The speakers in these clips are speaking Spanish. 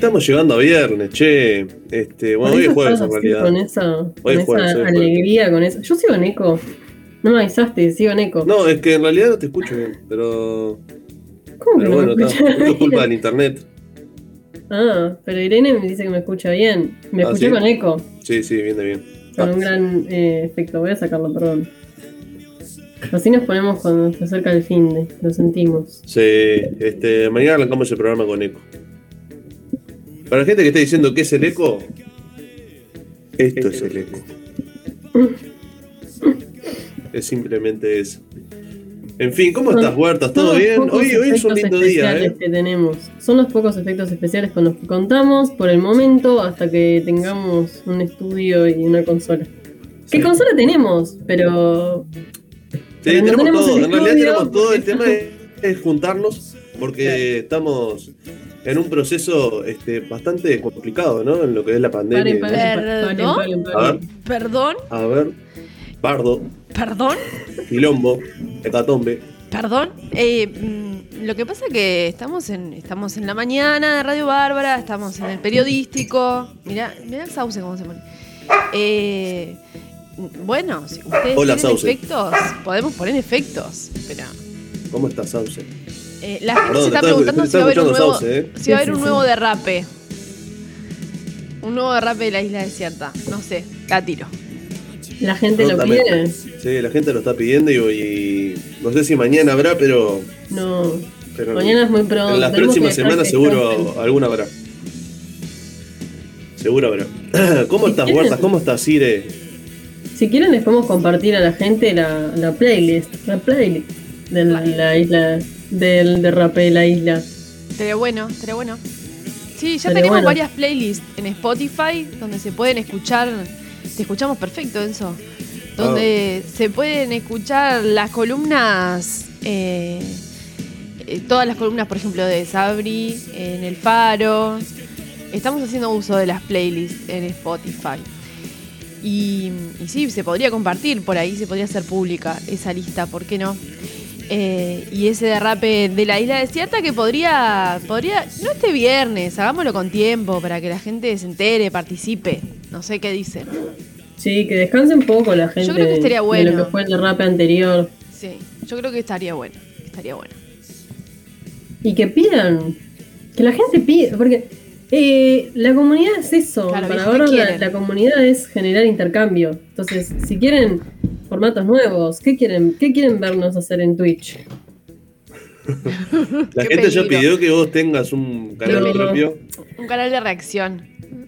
estamos llegando a viernes, che. Este, bueno, hoy es jueves en realidad. Con esa, con esa alegría, con eso. Yo sigo en eco. No me avisaste, sigo en eco. No, es que en realidad no te escucho bien, pero. ¿Cómo que no bueno, me escucha es culpa del internet. Ah, pero Irene me dice que me escucha bien. Me ah, escuché con eco. Sí, sí, viene bien. Con un gran eh, efecto. Voy a sacarlo, perdón. Así nos ponemos cuando se acerca el fin de, lo sentimos. Sí, este, mañana arrancamos el programa con eco. Para la gente que está diciendo que es el eco, esto es el eco. es simplemente eso. En fin, ¿cómo estás, Huertas? ¿Todo bien? Hoy, hoy es un lindo día, ¿eh? Que tenemos. Son los pocos efectos especiales con los que contamos por el momento hasta que tengamos un estudio y una consola. ¿Qué consola tenemos? Pero. Sí, tenemos, todo. En realidad tenemos todo. El tema es, juntarnos porque estamos en un proceso este, bastante complicado, ¿no? En lo que es la pandemia. ¿Perdón? ¿Perdón? A ver. Pardo. ¿Perdón? Quilombo. Hecatombe. Perdón. Eh, mm, lo que pasa es que estamos en, estamos en la mañana de Radio Bárbara, estamos en el periodístico. Mirá, mirá el sauce cómo se pone. Eh, bueno, si ustedes Hola, tienen efectos, podemos poner efectos, pero... ¿Cómo está Sauce? Eh, la gente se está preguntando si va a haber un nuevo, ¿eh? si va a haber un nuevo derrape. Un nuevo derrape de la isla desierta. No sé, la tiro. La gente lo pide. Sí, la gente lo está pidiendo y, no sé si mañana habrá, pero. No. mañana es muy pronto. En las próximas semanas seguro alguna habrá. Seguro habrá. ¿Cómo estás, Huertas? ¿Cómo estás, Sire? Si quieren les podemos compartir a la gente la, la playlist. La playlist de la isla del derrape de la isla. Sería bueno, sería bueno. Sí, ya tenemos varias playlists en Spotify donde se pueden escuchar. Te escuchamos perfecto, Enzo. Donde ah. se pueden escuchar las columnas. Eh, eh, todas las columnas, por ejemplo, de Sabri, en El Faro. Estamos haciendo uso de las playlists en Spotify. Y, y sí, se podría compartir por ahí, se podría hacer pública esa lista, ¿por qué no? Eh, y ese derrape de la isla desierta que podría, podría, no este viernes, hagámoslo con tiempo para que la gente se entere, participe. No sé qué dicen. Sí, que descanse un poco la gente. Yo creo que estaría bueno. De lo que fue el derrape anterior. Sí, yo creo que estaría bueno. Estaría bueno. Y que pidan. Que la gente pida. Porque eh, la comunidad es eso. para ahora la, comunidad es generar intercambio. Entonces, si quieren formatos nuevos, ¿qué quieren, qué quieren vernos hacer en Twitch? la gente ya pidió que vos tengas un canal propio. Un canal de reacción.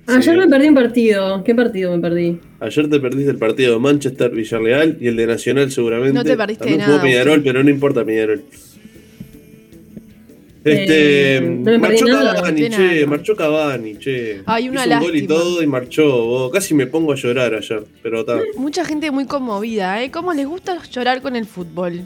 Ayer me perdí un partido. ¿Qué partido me perdí? Ayer te perdiste el partido de Manchester Villarreal y el de Nacional seguramente. No te perdiste También nada. Jugó pero no importa Peñarol. Este, eh, marchó Cavani, che, marchó Cavani, che. Hay una Hizo un gol y todo y marchó. casi me pongo a llorar ayer, pero está. Mucha gente muy conmovida, ¿eh? ¿Cómo les gusta llorar con el fútbol?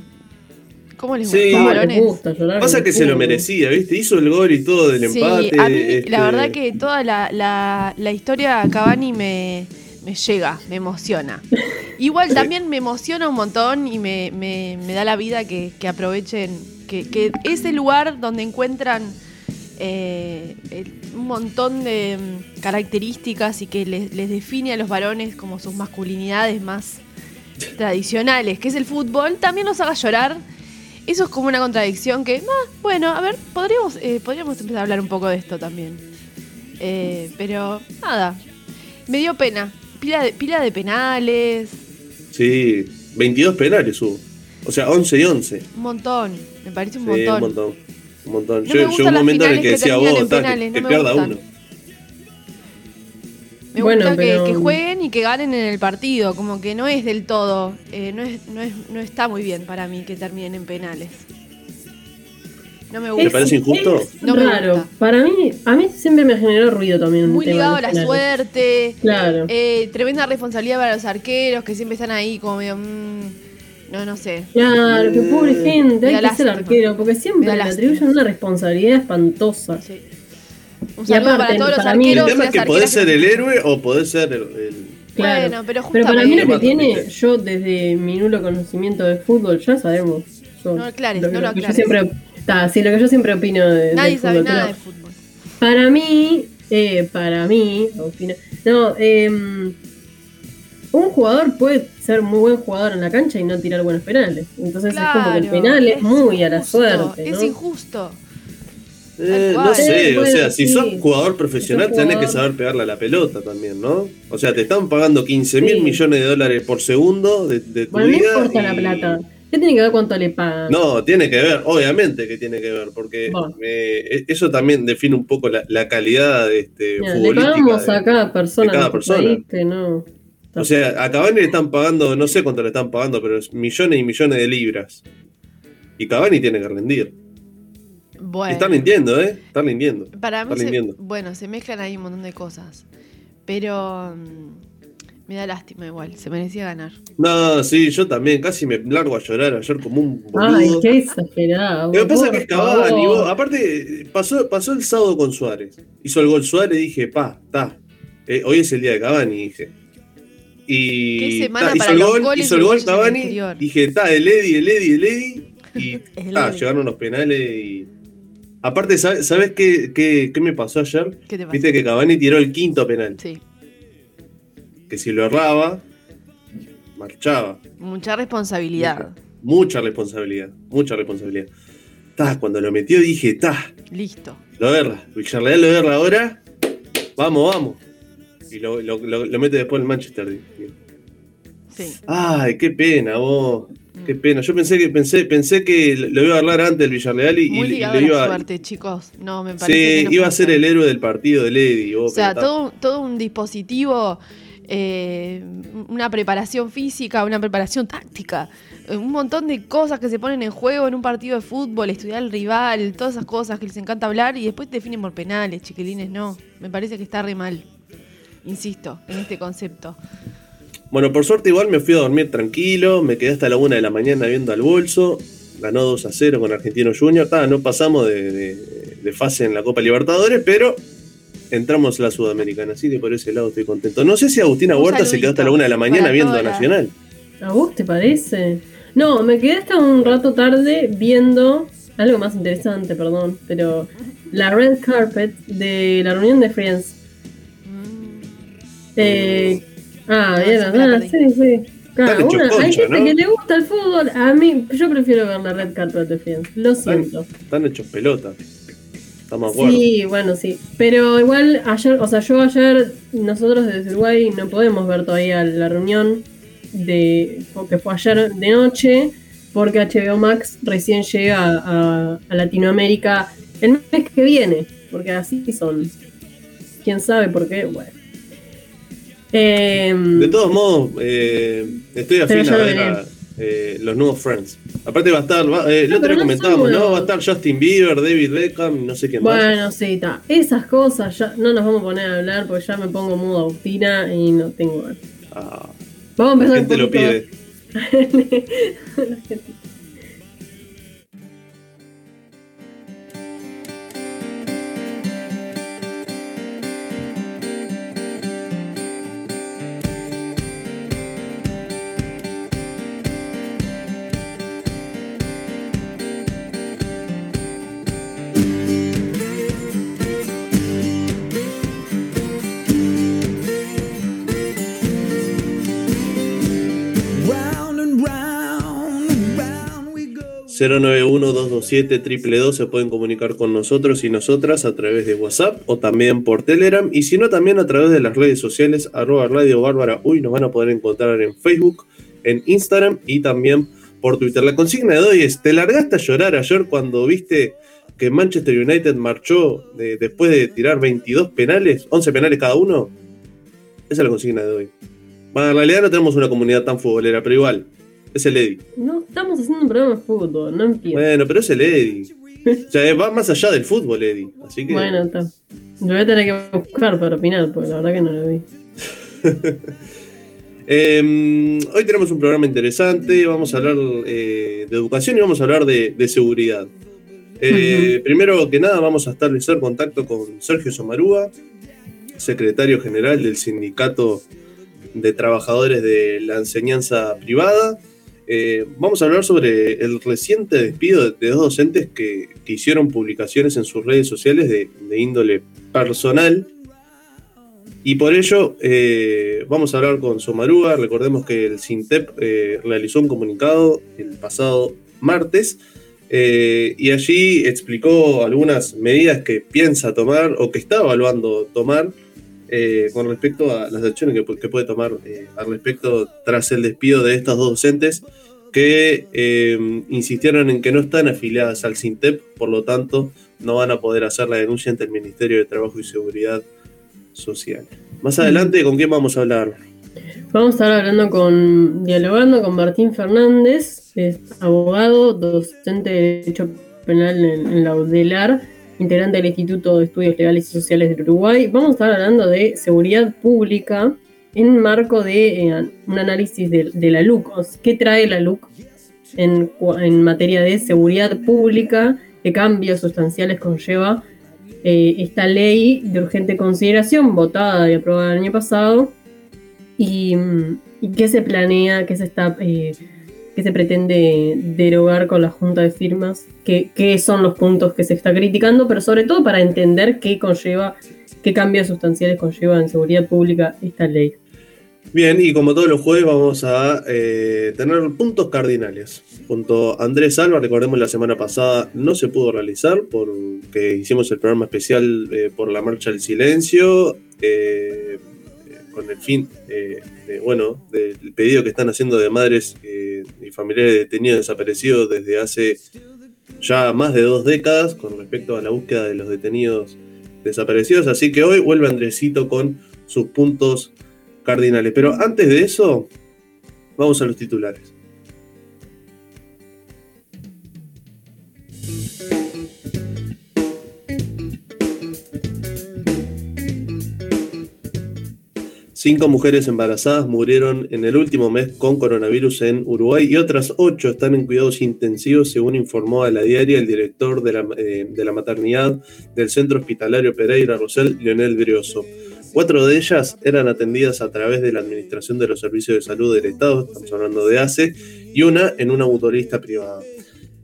¿Cómo les gusta, Les gusta llorar Pasa que se lo merecía, ¿viste? Hizo el gol y todo del empate. A mí, este la verdad que toda la, la, la historia Cavani me, me llega, me emociona. Igual también me emociona un montón y me, me, me da la vida que, que aprovechen que, ese lugar donde encuentran eh, un montón de mm, características y que les, define a los varones como sus masculinidades más tradicionales, que es el fútbol, también nos haga llorar. Eso es como una contradicción que, ah, bueno, a ver, podríamos, eh, podríamos empezar a hablar un poco de esto también. Eh, pero nada, me dio pena. Pila de, pila de penales. Sí, 22 penales hubo. O sea, 11 y 11. Un montón. Me parece un montón. Un montón. Un montón. yo, yo un momento en el que, decía vos, que, pierda uno. Me gusta que, jueguen y que ganen en el partido, como que no es del todo, eh, no, es, no, es, no está muy bien para mí que terminen en penales. No me gusta. ¿Te parece injusto? no raro. Para mí, a mí siempre me generó ruido también. Muy ligado a la suerte. Claro. Eh, tremenda responsabilidad para los arqueros que siempre están ahí como medio. Mm, no, no sé. Claro, qué pobre mm, gente, hay que ser arquero, porque siempre le atribuyen una responsabilidad espantosa. Sí. Un saludo para todos los arqueros. El tema es que podés ser el héroe o podés ser el. Claro. Bueno, pero, pero para mí lo que tiene, yo desde mi nulo conocimiento de fútbol, ya sabemos. no aclares, no lo aclares. Yo siempre, está, sí, lo que yo siempre opino de, Nadie sabe nada de fútbol. Para mí, eh, para mí, no, em, un jugador puede ser muy buen jugador en la cancha y no tirar buenos penales. Entonces es como que el penal es, muy a la suerte. Es injusto. Eh, no sé, o sea, si sos jugador profesional, tenés que saber pegarle a la pelota también, ¿no? O sea, te están pagando 15 mil millones de dólares por segundo de, tu bueno, vida. No importa la plata. ¿Qué tiene que ver cuánto le pagan? No, tiene que ver, obviamente que tiene que ver, porque e, eso también define un poco la, calidad de este, Le pagamos a cada persona. cada persona. no. O sea, a Cavani le están pagando, no sé cuánto le están pagando, pero es millones y millones de libras. Y Cavani tiene que rendir. Bueno. Están mintiendo, ¿eh? Están mintiendo. Para mí, bueno, se mezclan ahí un montón de cosas. Pero mm, me da lástima igual, se merecía ganar. No, sí, yo también, casi me largo a llorar ayer como un boludo. Ay, qué exagerado. Lo que pasa es que es Cavani, aparte, pasó, pasó el sábado con Suárez. Hizo el gol Suárez y dije, pa, está. Eh, hoy es el día de Cavani, dije. Y hizo, el gol, hizo el gol Cavani. Dije, está, el Eddy, el Eddy, el Eddy. Y ta, llegaron los penales y Aparte, ¿sabes, qué, qué, me pasó ayer? Viste que Cavani tiró el quinto penal. Sí. Que si lo erraba, marchaba. Mucha responsabilidad. Mucha, responsabilidad, mucha responsabilidad. Ta, cuando lo metió dije, ta. Listo. Lo erra. Villarreal lo erra ahora. Vamos, vamos. Y lo, mete después el Manchester. Sí. Ay, qué pena, vos. Qué pena. Yo pensé que pensé pensé que lo iba a hablar antes el Villarreal y, Muy y le iba a. suerte, chicos. No, me parece sí, iba a ser el héroe del partido de Lady. o sea, todo, todo un dispositivo, eh, una preparación física, una preparación táctica, eh, un montón de cosas que se ponen en juego en un partido de fútbol, estudiar al rival, todas esas cosas que les encanta hablar y después te definen por penales, chiquilines. No, me parece que está re mal. Insisto, en este concepto. Bueno, por suerte igual me fui a dormir tranquilo, me quedé hasta la una de la mañana viendo al bolso, ganó 2 a 0 con Argentino Junior, no pasamos de, fase en la Copa Libertadores, pero entramos a la Sudamericana, así que por ese lado estoy contento. No sé si Agustina Huerta se quedó hasta la una de la mañana viendo a Nacional. ¿A vos te parece? No, me quedé hasta un rato tarde viendo algo más interesante, perdón, pero la red carpet de la reunión de Friends. Eh, Ah, bien, ah, sí, sí. Claro, hay gente que le gusta el fútbol. A mí, yo prefiero ver la red carpet de Friends. Lo siento. Están, hechos pelota. Estamos Sí, bueno, sí. Pero igual, ayer, o sea, yo ayer, nosotros desde Uruguay no podemos ver todavía la reunión de que fue ayer de noche, porque HBO Max recién llega a, a Latinoamérica el mes que viene, porque así son. ¿Quién sabe por qué? Bueno. Em, de todos modos, eh, estoy afín a ver eh, los nuevos Friends. Aparte va a estar, eh, no, lo comentamos, ¿no? Va a estar Justin Bieber, David Beckham, no sé quién más. Bueno, sí, está. Esas cosas ya no nos vamos a poner a hablar porque ya me pongo mudo Agustina y no tengo. Ah, vamos a empezar. La gente lo pide. 091-227-222 se pueden comunicar con nosotros y nosotras a través de WhatsApp o también por Telegram y si no también a través de las redes sociales arroba Radio Bárbara Uy nos van a poder encontrar en Facebook, en Instagram y también por Twitter. La consigna de hoy es, ¿te largaste a llorar ayer cuando viste que Manchester United marchó después de tirar 22 penales, 11 penales cada uno? Esa es la consigna de hoy. Bueno, en realidad no tenemos una comunidad tan futbolera, pero igual, es el Eddy. No estamos haciendo un programa de fútbol, no entiendo. Bueno, pero es el Eddy. o sea, va más allá del fútbol, Eddy. Así que... Bueno, está. Lo voy a tener que buscar para opinar, porque la verdad que no lo vi. Em, hoy tenemos un programa interesante, vamos a hablar eh, de educación y vamos a hablar de, seguridad. Eh, primero que nada vamos a establecer contacto con Sergio Somarúa, secretario general del Sindicato de Trabajadores de la Enseñanza Privada. Eh, vamos a hablar sobre el reciente despido de, dos docentes que, hicieron publicaciones en sus redes sociales de, índole personal Y por ello eh, vamos a hablar con Somaruga. Recordemos que el SINTEP eh, realizó un comunicado el pasado martes y allí explicó algunas medidas que piensa tomar o que está evaluando tomar con respecto a las acciones que, puede tomar al respecto tras el despido de estas dos docentes que eh, insistieron en que no están afiliadas al SINTEP, por lo tanto no van a poder hacer la denuncia ante el Ministerio de Trabajo y Seguridad Social. Más adelante, ¿con quién vamos a hablar? Vamos a estar hablando con, dialogando con Martín Fernández, abogado, docente de Derecho Penal en, la UDELAR, integrante del Instituto de Estudios Legales y Sociales de Uruguay. Vamos a estar hablando de seguridad pública en marco de eh, un análisis de, la LUC. ¿Qué trae la LUC en, materia de seguridad pública? ¿Qué cambios sustanciales conlleva eh, esta ley de urgente consideración votada y aprobada el año pasado? ¿Y, qué se planea, qué se está... Eh, se pretende derogar con la junta de firmas, qué, son los puntos que se está criticando, pero sobre todo para entender qué conlleva, qué cambios sustanciales conlleva en seguridad pública esta ley. Bien, y como todos los jueves vamos a eh, tener puntos cardinales. Junto a Andrés Alba, recordemos la semana pasada no se pudo realizar porque hicimos el programa especial eh, por la Marcha del Silencio, eh, con el fin, de, bueno, del pedido que están haciendo de madres familiares detenidos desaparecidos desde hace ya más de dos décadas con respecto a la búsqueda de los detenidos desaparecidos. Así que hoy vuelve Andresito con sus puntos cardinales. Pero antes de eso, vamos a los titulares. Cinco mujeres embarazadas murieron en el último mes con coronavirus en Uruguay y otras ocho están en cuidados intensivos, según informó a la diaria el director de la, eh, maternidad del Centro Hospitalario Pereira Rosell, Leonel Brioso. Cuatro de ellas eran atendidas a través de la Administración de los Servicios de Salud del Estado, estamos hablando de ACE, y una en una mutualista privada.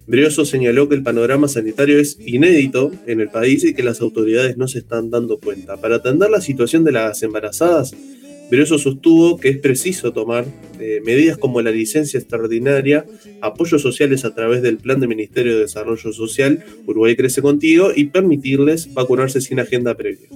Brioso señaló que el panorama sanitario es inédito en el país y que las autoridades no se están dando cuenta. Para atender la situación de las embarazadas, Brioso sostuvo que es preciso tomar eh, medidas como la licencia extraordinaria, apoyos sociales a través del Plan de Ministerio de Desarrollo Social Uruguay Crece Contigo y permitirles vacunarse sin agenda previa.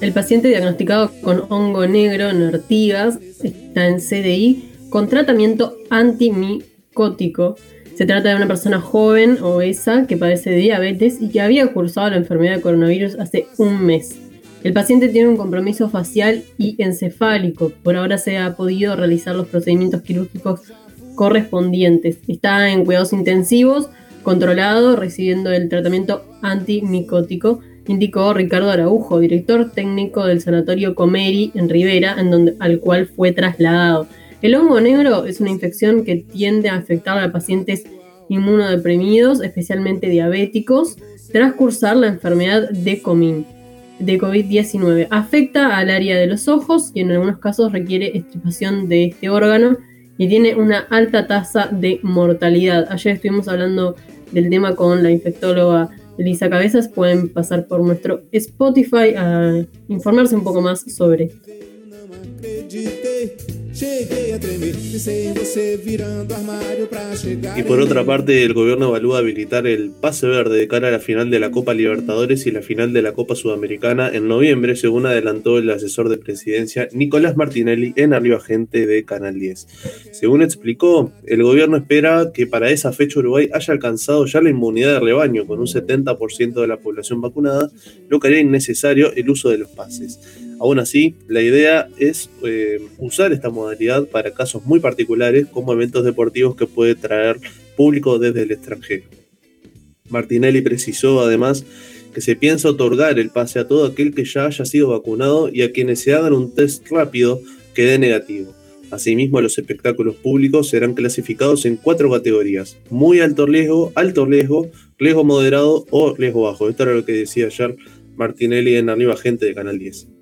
El paciente diagnosticado con hongo negro en ortigas está en CDI con tratamiento antimicótico. Se trata de una persona joven, obesa, que padece de diabetes y que había cursado la enfermedad de coronavirus hace un mes. El paciente tiene un compromiso facial y encefálico. Por ahora se ha podido realizar los procedimientos quirúrgicos correspondientes. Está en cuidados intensivos controlado recibiendo el tratamiento antimicótico, indicó Ricardo Araujo, director técnico del Sanatorio Comeri en Rivera, en donde, al cual fue trasladado. El hongo negro es una infección que tiende a afectar a pacientes inmunodeprimidos, especialmente diabéticos, tras cursar la enfermedad de de COVID-19. Afecta al área de los ojos y en algunos casos requiere extirpación de este órgano y tiene una alta tasa de mortalidad. Ayer estuvimos hablando del tema con la infectóloga Elisa Cabezas. Pueden pasar por nuestro Spotify a informarse un poco más sobre esto. Y por otra parte, el gobierno evalúa habilitar el pase verde de cara a la final de la Copa Libertadores y la final de la Copa Sudamericana en noviembre, según adelantó el asesor de presidencia Nicolás Martinelli en Arriba Gente de Canal 10. Según explicó, el gobierno espera que para esa fecha Uruguay haya alcanzado ya la inmunidad de rebaño con un 70% de la población vacunada, lo que haría innecesario el uso de los pases. Aún así, la idea es eh, usar esta modalidad para casos muy particulares como eventos deportivos que puede traer público desde el extranjero. Martinelli precisó además que se piensa otorgar el pase a todo aquel que ya haya sido vacunado y a quienes se hagan un test rápido que dé negativo. Asimismo, los espectáculos públicos serán clasificados en cuatro categorías: muy alto riesgo, alto riesgo, riesgo moderado o riesgo bajo. Esto era lo que decía ayer Martinelli en Arriba Gente de Canal 10.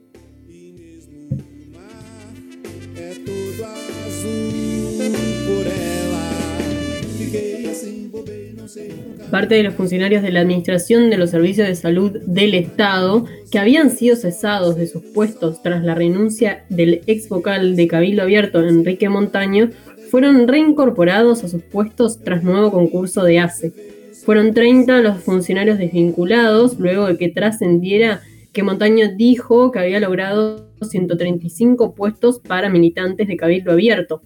Parte de los funcionarios de la Administración de los Servicios de Salud del Estado, que habían sido cesados de sus puestos tras la renuncia del ex vocal de Cabildo Abierto, Enrique Montaño, fueron reincorporados a sus puestos tras nuevo concurso de ACE. Fueron 30 los funcionarios desvinculados luego de que trascendiera que Montaño dijo que había logrado 135 puestos para militantes de Cabildo Abierto.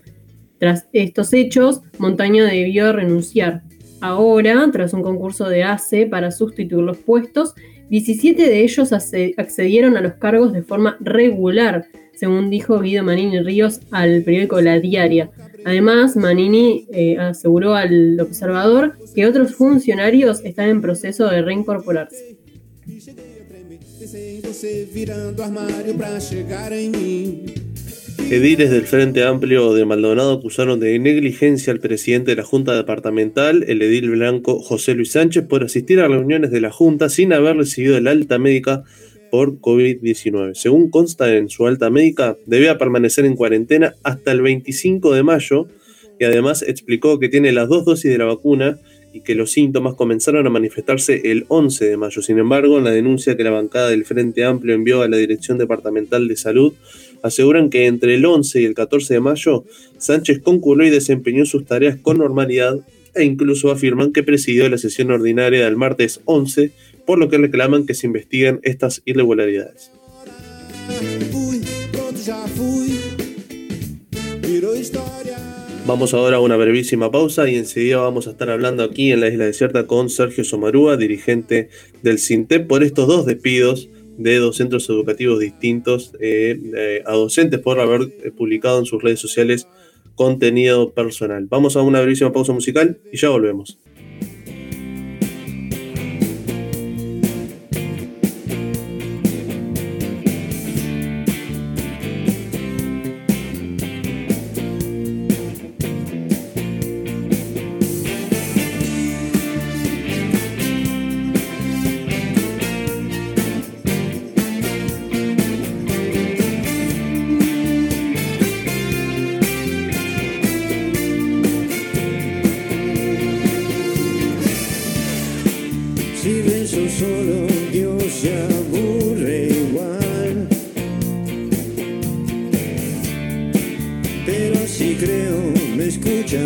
Tras estos hechos, Montaño debió renunciar. Ahora, tras un concurso de ACE para sustituir los puestos, 17 de ellos accedieron a los cargos de forma regular, según dijo Guido Manini Ríos al periódico La Diaria. Además, Manini eh, aseguró al observador que otros funcionarios están en proceso de reincorporarse. Ediles del Frente Amplio de Maldonado acusaron de negligencia al presidente de la Junta Departamental, el edil blanco José Luis Sánchez, por asistir a reuniones de la Junta sin haber recibido el alta médica por COVID-19. Según consta en su alta médica, debía permanecer en cuarentena hasta el 25 de mayo y además explicó que tiene las dos dosis de la vacuna y que los síntomas comenzaron a manifestarse el 11 de mayo. Sin embargo, en la denuncia que la bancada del Frente Amplio envió a la Dirección Departamental de Salud, aseguran que entre el 11 y el 14 de mayo, Sánchez concurrió y desempeñó sus tareas con normalidad e incluso afirman que presidió la sesión ordinaria del martes 11, por lo que reclaman que se investiguen estas irregularidades. Vamos ahora a una brevísima pausa y enseguida vamos a estar hablando aquí en la Isla Desierta con Sergio Somarúa, dirigente del CINTEP, por estos dos despidos de dos centros educativos distintos eh, eh, a docentes por haber eh, publicado en sus redes sociales contenido personal. Vamos a una brevísima pausa musical y ya volvemos.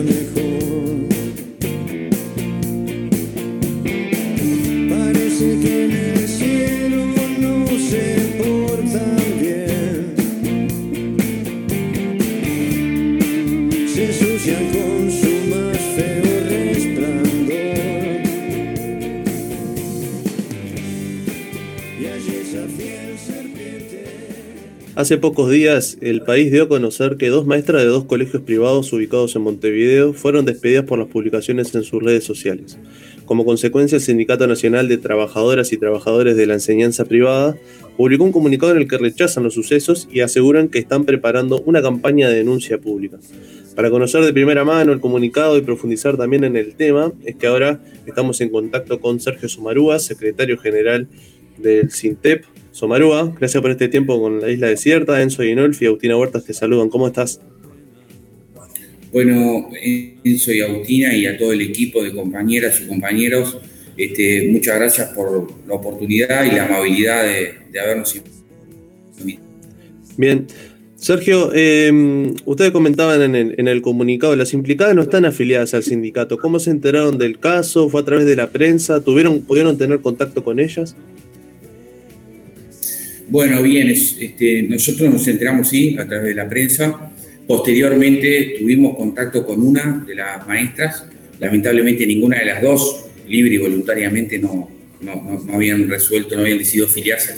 mechanical Hace pocos días, el país dio a conocer que dos maestras de dos colegios privados ubicados en Montevideo fueron despedidas por las publicaciones en sus redes sociales. Como consecuencia, el Sindicato Nacional de Trabajadoras y Trabajadores de la Enseñanza Privada publicó un comunicado en el que rechazan los sucesos y aseguran que están preparando una campaña de denuncia pública. Para conocer de primera mano el comunicado y profundizar también en el tema, es que ahora estamos en contacto con Sergio Sumarúa, secretario general del SINTEP. Somarúa, gracias por este tiempo con la isla desierta. Enzo Inolfi y Agustina Huertas te saludan. ¿Cómo estás? Bueno, Enzo y Agustina y a todo el equipo de compañeras y compañeros, este, muchas gracias por la oportunidad y la amabilidad de, habernos invitado. Bien. Sergio, em, ustedes comentaban en el, en el, comunicado, las implicadas no están afiliadas al sindicato. ¿Cómo se enteraron del caso? ¿Fue a través de la prensa? ¿Tuvieron, ¿Pudieron tener contacto con ellas? Bueno, bien, este, nosotros nos enteramos, sí, a través de la prensa. Posteriormente tuvimos contacto con una de las maestras. Lamentablemente ninguna de las dos, libre y voluntariamente, no, no, habían resuelto, no habían decidido afiliarse,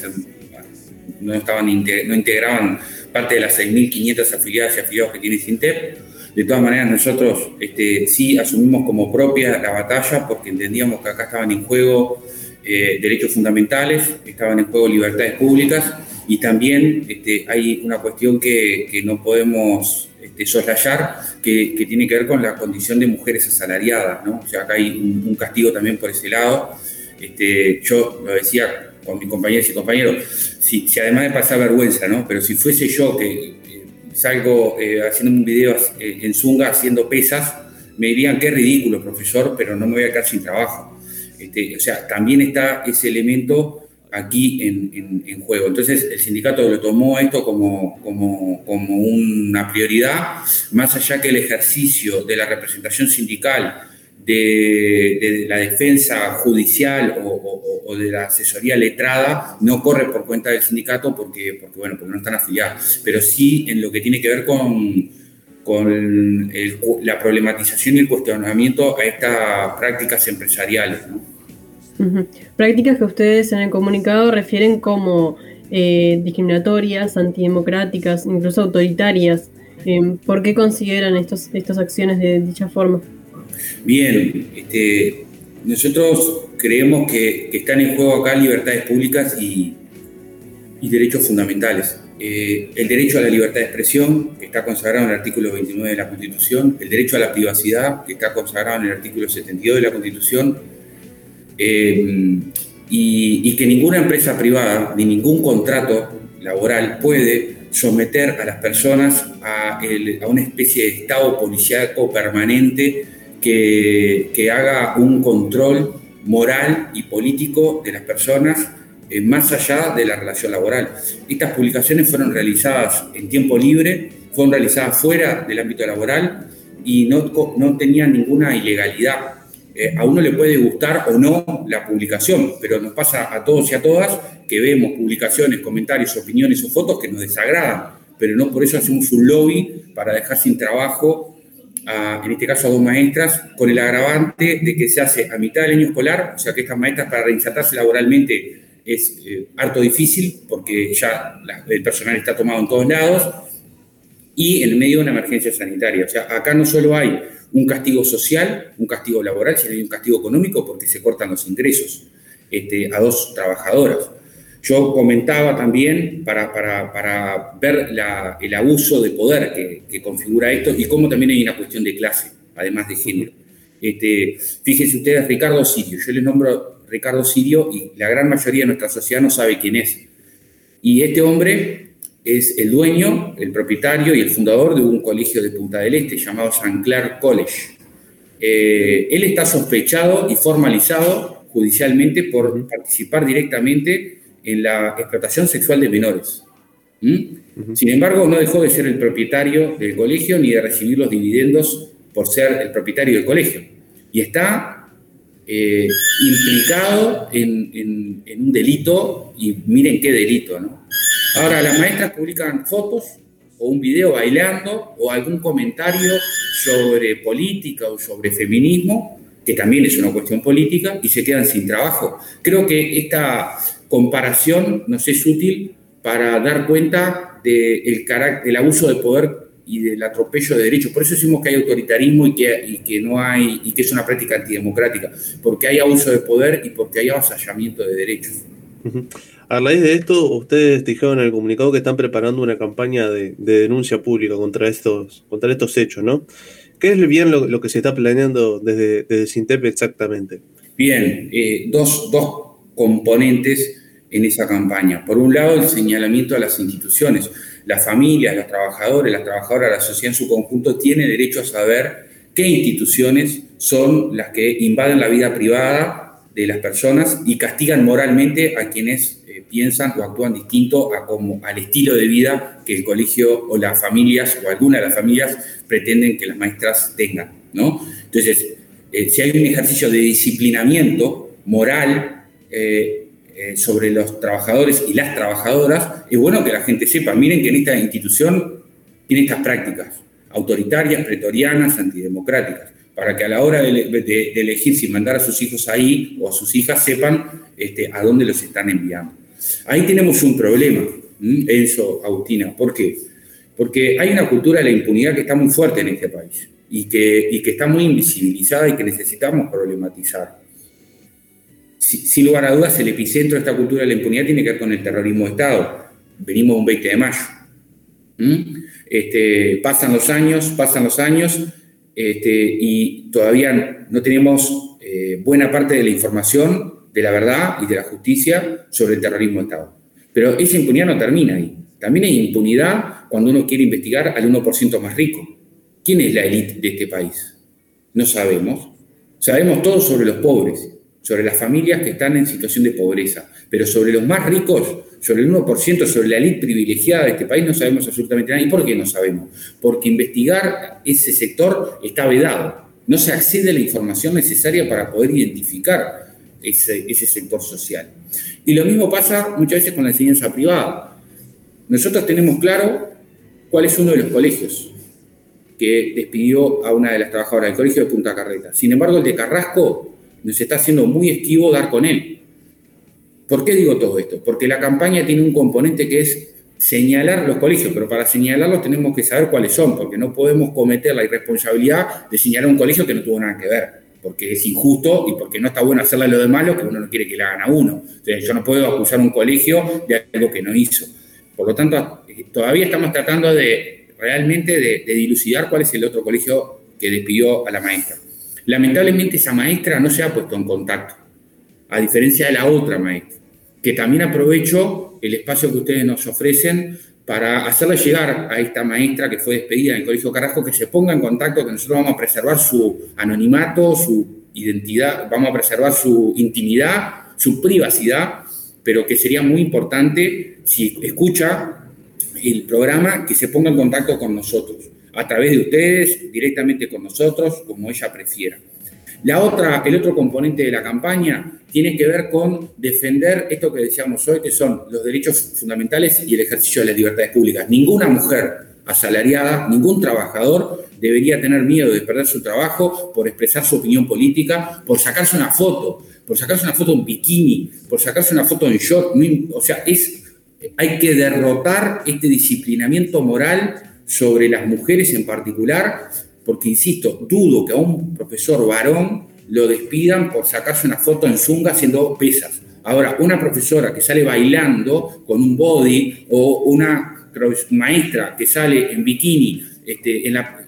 no, estaban, no integraban parte de las 6.500 afiliadas y afiliados que tiene Sintep. De todas maneras, nosotros este, sí asumimos como propia la batalla porque entendíamos que acá estaban en juego eh, derechos fundamentales, estaban en juego libertades públicas y también este, hay una cuestión que, no podemos este, soslayar que, tiene que ver con la condición de mujeres asalariadas, ¿no? O sea, acá hay un, castigo también por ese lado. Este, yo lo decía con mis compañeros y compañeros, si, además de pasar vergüenza, ¿no? Pero si fuese yo que salgo eh, haciendo un video eh, en Zunga haciendo pesas, me dirían qué ridículo, profesor, pero no me voy a quedar sin trabajo. Este, o sea, también está ese elemento aquí en, juego. Entonces, el sindicato lo tomó esto como, como, como, una prioridad, más allá que el ejercicio de la representación sindical, de, la defensa judicial o, de la asesoría letrada, no corre por cuenta del sindicato porque, porque, bueno, porque no están afiliados, pero sí en lo que tiene que ver con, con la problematización y el cuestionamiento a estas prácticas empresariales. Prácticas que ustedes en el comunicado refieren como eh, discriminatorias, antidemocráticas, incluso autoritarias. Eh, ¿Por qué consideran estos, estas acciones de dicha forma? Bien, este, nosotros creemos que, están en juego acá libertades públicas y, derechos fundamentales. Eh, el derecho a la libertad de expresión, que está consagrado en el artículo 29 de la Constitución, el derecho a la privacidad, que está consagrado en el artículo 72 de la Constitución, eh, y, que ninguna empresa privada ni ningún contrato laboral puede someter a las personas a, una especie de estado policíaco permanente que, que, haga un control moral y político de las personas eh, más allá de la relación laboral. Estas publicaciones fueron realizadas en tiempo libre, fueron realizadas fuera del ámbito laboral y no, no tenían ninguna ilegalidad. Eh, a uno le puede gustar o no la publicación, pero nos pasa a todos y a todas que vemos publicaciones, comentarios, opiniones o fotos que nos desagradan, pero no por eso hacemos un lobby para dejar sin trabajo, en este caso a dos maestras, con el agravante de que se hace a mitad del año escolar, o sea que estas maestras para reinsertarse laboralmente es eh, harto difícil porque ya el personal está tomado en todos lados, y en medio de una emergencia sanitaria. O sea, acá no solo hay un castigo social, un castigo laboral, sino hay un castigo económico porque se cortan los ingresos este, a dos trabajadoras. Yo comentaba también para, para, ver el abuso de poder que, configura esto y cómo también hay una cuestión de clase, además de género. Este, fíjense ustedes, Ricardo Sirio, yo les nombro Ricardo Sirio y la gran mayoría de nuestra sociedad no sabe quién es. Y este hombre es el dueño, el propietario y el fundador de un colegio de Punta del Este llamado San Clair College. Eh, él está sospechado y formalizado judicialmente por participar directamente en la explotación sexual de menores. ¿Mm? Sin embargo, no dejó de ser el propietario del colegio ni de recibir los dividendos por ser el propietario del colegio. Y está eh, implicado en, un delito, y miren qué delito. Ahora, las maestras publican fotos o un video bailando o algún comentario sobre política o sobre feminismo, que también es una cuestión política, y se quedan sin trabajo. Creo que esta comparación nos es útil para dar cuenta del del abuso de poder y del atropello de derechos. Por eso decimos que hay autoritarismo y que, que, no hay, y que es una práctica antidemocrática, porque hay abuso de poder y porque hay avasallamiento de derechos. A raíz de esto, ustedes dijeron en el comunicado que están preparando una campaña de, denuncia pública contra estos, contra estos hechos, ¿no? ¿Qué es bien lo, que se está planeando desde, desde Sintep exactamente? Bien, eh, dos, componentes en esa campaña. Por un lado, el señalamiento a las instituciones. Las familias, los trabajadores, las trabajadoras, la sociedad en su conjunto tiene derecho a saber qué instituciones son las que invaden la vida privada de las personas y castigan moralmente a quienes piensan o actúan distinto a como, al estilo de vida que el colegio o las familias o alguna de las familias pretenden que las maestras tengan. ¿no? Entonces, eh, si hay un ejercicio de disciplinamiento moral eh, eh, sobre los trabajadores y las trabajadoras, es bueno que la gente sepa, miren que en esta institución tiene estas prácticas autoritarias, pretorianas, antidemocráticas para que a la hora de, elegir si mandar a sus hijos ahí o a sus hijas sepan este, a dónde los están enviando. Ahí tenemos un problema, Enzo, Agustina. ¿Por qué? Porque hay una cultura de la impunidad que está muy fuerte en este país y que, que está muy invisibilizada y que necesitamos problematizar. Sin lugar a dudas, el epicentro de esta cultura de la impunidad tiene que ver con el terrorismo de Estado. Venimos un 20 de mayo. Este, pasan los años, pasan los años, este, y todavía no tenemos eh, buena parte de la información de la verdad y de la justicia sobre el terrorismo de Estado. Pero esa impunidad no termina ahí. También hay impunidad cuando uno quiere investigar al 1% más rico. ¿Quién es la élite de este país? No sabemos. Sabemos todo sobre los pobres, sobre las familias que están en situación de pobreza, pero sobre los más ricos, sobre el 1%, sobre la élite privilegiada de este país, no sabemos absolutamente nada. ¿Y por qué no sabemos? Porque investigar ese sector está vedado. No se accede a la información necesaria para poder identificar ese, ese sector social. Y lo mismo pasa muchas veces con la enseñanza privada. Nosotros tenemos claro cuál es uno de los colegios que despidió a una de las trabajadoras del colegio de Punta Carreta. Sin embargo, el de Carrasco nos está haciendo muy esquivo dar con él. ¿Por qué digo todo esto? Porque la campaña tiene un componente que es señalar los colegios, pero para señalarlos tenemos que saber cuáles son, porque no podemos cometer la irresponsabilidad de señalar un colegio que no tuvo nada que ver, porque es injusto y porque no está bueno hacerle lo de malo que uno no quiere que le hagan a uno. yo no puedo acusar a un colegio de algo que no hizo. Por lo tanto, todavía estamos tratando de realmente de, dilucidar cuál es el otro colegio que despidió a la maestra. Lamentablemente esa maestra no se ha puesto en contacto, a diferencia de la otra maestra, que también aprovecho el espacio que ustedes nos ofrecen para hacerle llegar a esta maestra que fue despedida en el Colegio Carrasco que se ponga en contacto, que nosotros vamos a preservar su anonimato, su identidad, vamos a preservar su intimidad, su privacidad, pero que sería muy importante si escucha el programa que se ponga en contacto con nosotros, a través de ustedes, directamente con nosotros, como ella prefiera. La otra, el otro componente de la campaña tiene que ver con defender esto que decíamos hoy, que son los derechos fundamentales y el ejercicio de las libertades públicas. Ninguna mujer asalariada, ningún trabajador debería tener miedo de perder su trabajo por expresar su opinión política, por sacarse una foto, por sacarse una foto en bikini, por sacarse una foto en short. o sea, es hay que derrotar este disciplinamiento moral sobre las mujeres en particular, porque, insisto, dudo que a un profesor varón lo despidan por sacarse una foto en zunga haciendo pesas. Ahora, una profesora que sale bailando con un body o una maestra que sale en bikini, este,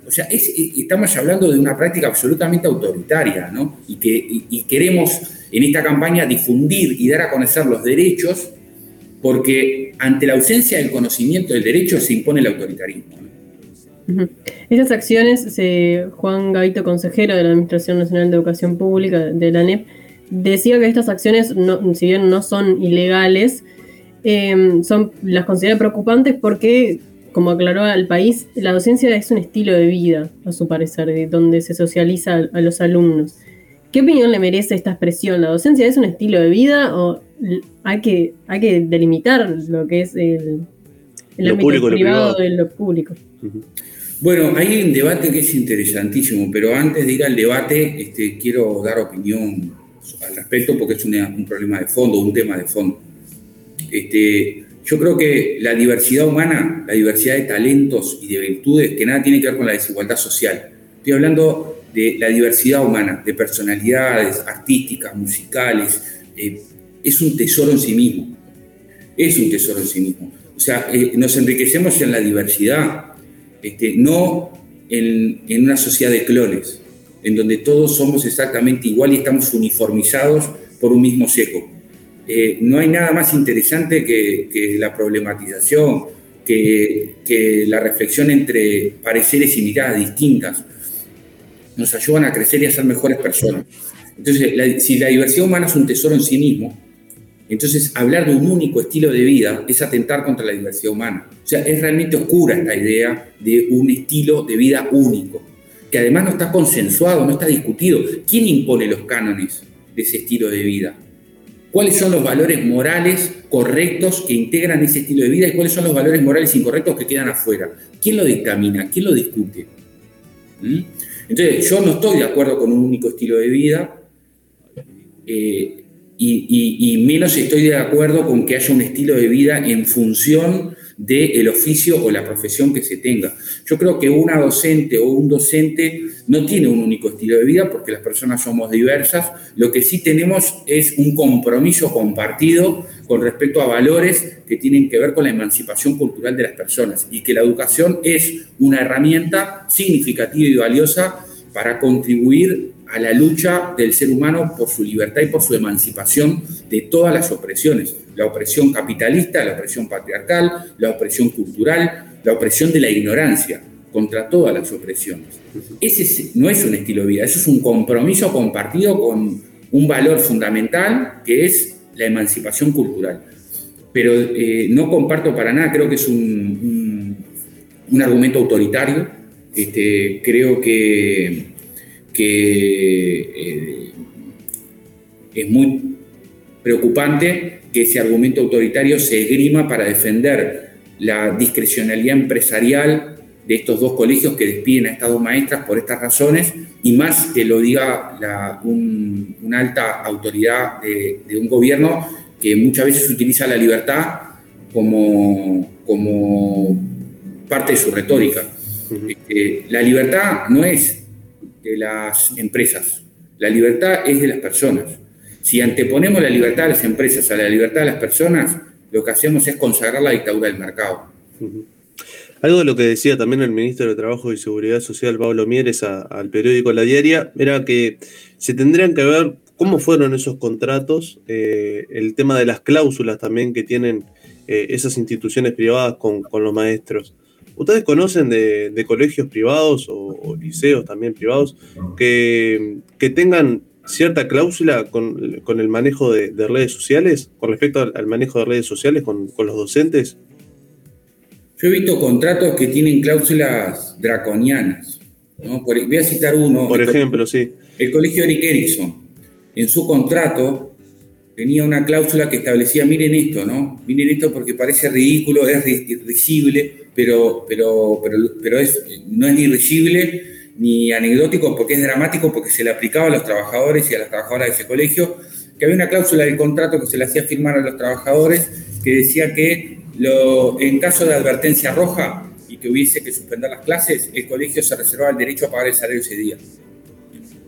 o sea, estamos hablando de una práctica absolutamente autoritaria, ¿no? Y que y queremos en esta campaña difundir y dar a conocer los derechos porque ante la ausencia del conocimiento del derecho se impone el autoritarismo. Estas acciones, Juan Gavito, consejero de la Administración Nacional de Educación Pública de la ANEP, decía que estas acciones, si bien no son ilegales, em, son, las considera preocupantes porque, como aclaró al país, la docencia es un estilo de vida, a su parecer, de donde se socializa a los alumnos. ¿Qué opinión le merece esta expresión? ¿La docencia es un estilo de vida o hay que, hay que delimitar lo que es el, ámbito privado de lo público? Bueno, hay un debate que es interesantísimo, pero antes de ir al debate, este, quiero dar opinión al respecto porque es un problema de fondo, un tema de fondo. Este, yo creo que la diversidad humana, la diversidad de talentos y de virtudes, que nada tiene que ver con la desigualdad social. Estoy hablando de la diversidad humana, de personalidades artísticas, musicales, eh, es un tesoro en sí mismo. Es un tesoro en sí mismo. O sea, eh, nos enriquecemos en la diversidad, este, no en, una sociedad de clones, en donde todos somos exactamente igual y estamos uniformizados por un mismo seco. Eh, no hay nada más interesante que, la problematización, que, la reflexión entre pareceres y miradas distintas nos ayudan a crecer y a ser mejores personas. Entonces, si la diversidad humana es un tesoro en sí mismo, entonces hablar de un único estilo de vida es atentar contra la diversidad humana. O sea, es realmente oscura esta idea de un estilo de vida único, que además no está consensuado, no está discutido. ¿Quién impone los cánones de ese estilo de vida? ¿Cuáles son los valores morales correctos que integran ese estilo de vida y cuáles son los valores morales incorrectos que quedan afuera? ¿Quién lo dictamina? ¿Quién lo discute? ¿Mm? Entonces, yo no estoy de acuerdo con un único estilo de vida eh, y, menos estoy de acuerdo con que haya un estilo de vida en función del oficio o la profesión que se tenga. Yo creo que una docente o un docente no tiene un único estilo de vida porque las personas somos diversas. Lo que sí tenemos es un compromiso compartido con respecto a valores que tienen que ver con la emancipación cultural de las personas y que la educación es una herramienta significativa y valiosa para contribuir a la lucha del ser humano por su libertad y por su emancipación de todas las opresiones, la opresión capitalista, la opresión patriarcal, la opresión cultural, la opresión de la ignorancia, contra todas las opresiones. Ese no es un estilo de vida, eso es un compromiso compartido con, un valor fundamental que es la emancipación cultural. Pero eh, no comparto para nada, creo que es un, un, argumento autoritario. Este, creo que, que eh, es muy preocupante que ese argumento autoritario se esgrima para defender la discrecionalidad empresarial de estos dos colegios que despiden a estas dos maestras por estas razones y más que lo diga una alta autoridad de, un gobierno que muchas veces utiliza la libertad como, como parte de su retórica. Este, la libertad no es de las empresas, la libertad es de las personas. Si anteponemos la libertad de las empresas a la libertad de las personas, lo que hacemos es consagrar la dictadura del mercado. Algo de lo que decía también el ministro de Trabajo y Seguridad Social, Pablo Mieres, al periódico La Diaria, era que se tendrían que ver cómo fueron esos contratos, eh, el tema de las cláusulas también que tienen eh, esas instituciones privadas con, los maestros. ¿Ustedes conocen de, colegios privados o, liceos también privados que, tengan cierta cláusula con, el manejo de, redes sociales, con respecto al, manejo de redes sociales con, con los docentes? Yo he visto contratos que tienen cláusulas draconianas. voy a citar uno. Por ejemplo, sí. El colegio Eric Erickson, en su contrato, tenía una cláusula que establecía, miren esto, ¿no? Miren esto porque parece ridículo, es risible, pero, pero, pero, es, no es ni risible ni anecdótico porque es dramático, porque se le aplicaba a los trabajadores y a las trabajadoras de ese colegio, que había una cláusula del contrato que se le hacía firmar a los trabajadores que decía que en caso de advertencia roja y que hubiese que suspender las clases, el colegio se reservaba el derecho a pagar el salario ese día.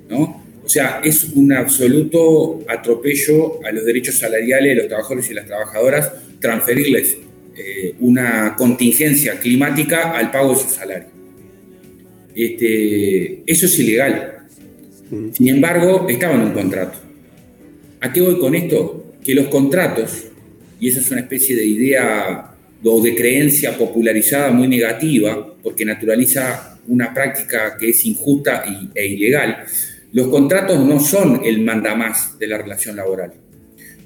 ¿no? O sea, es un absoluto atropello a los derechos salariales de los trabajadores y las trabajadoras transferirles eh, una contingencia climática al pago de su salario. Este, eso es ilegal. Sin embargo, estaba en un contrato. ¿A qué voy con esto? Que los contratos y esa es una especie de idea o de creencia popularizada muy negativa, porque naturaliza una práctica que es injusta e ilegal. Los contratos no son el mandamás de la relación laboral.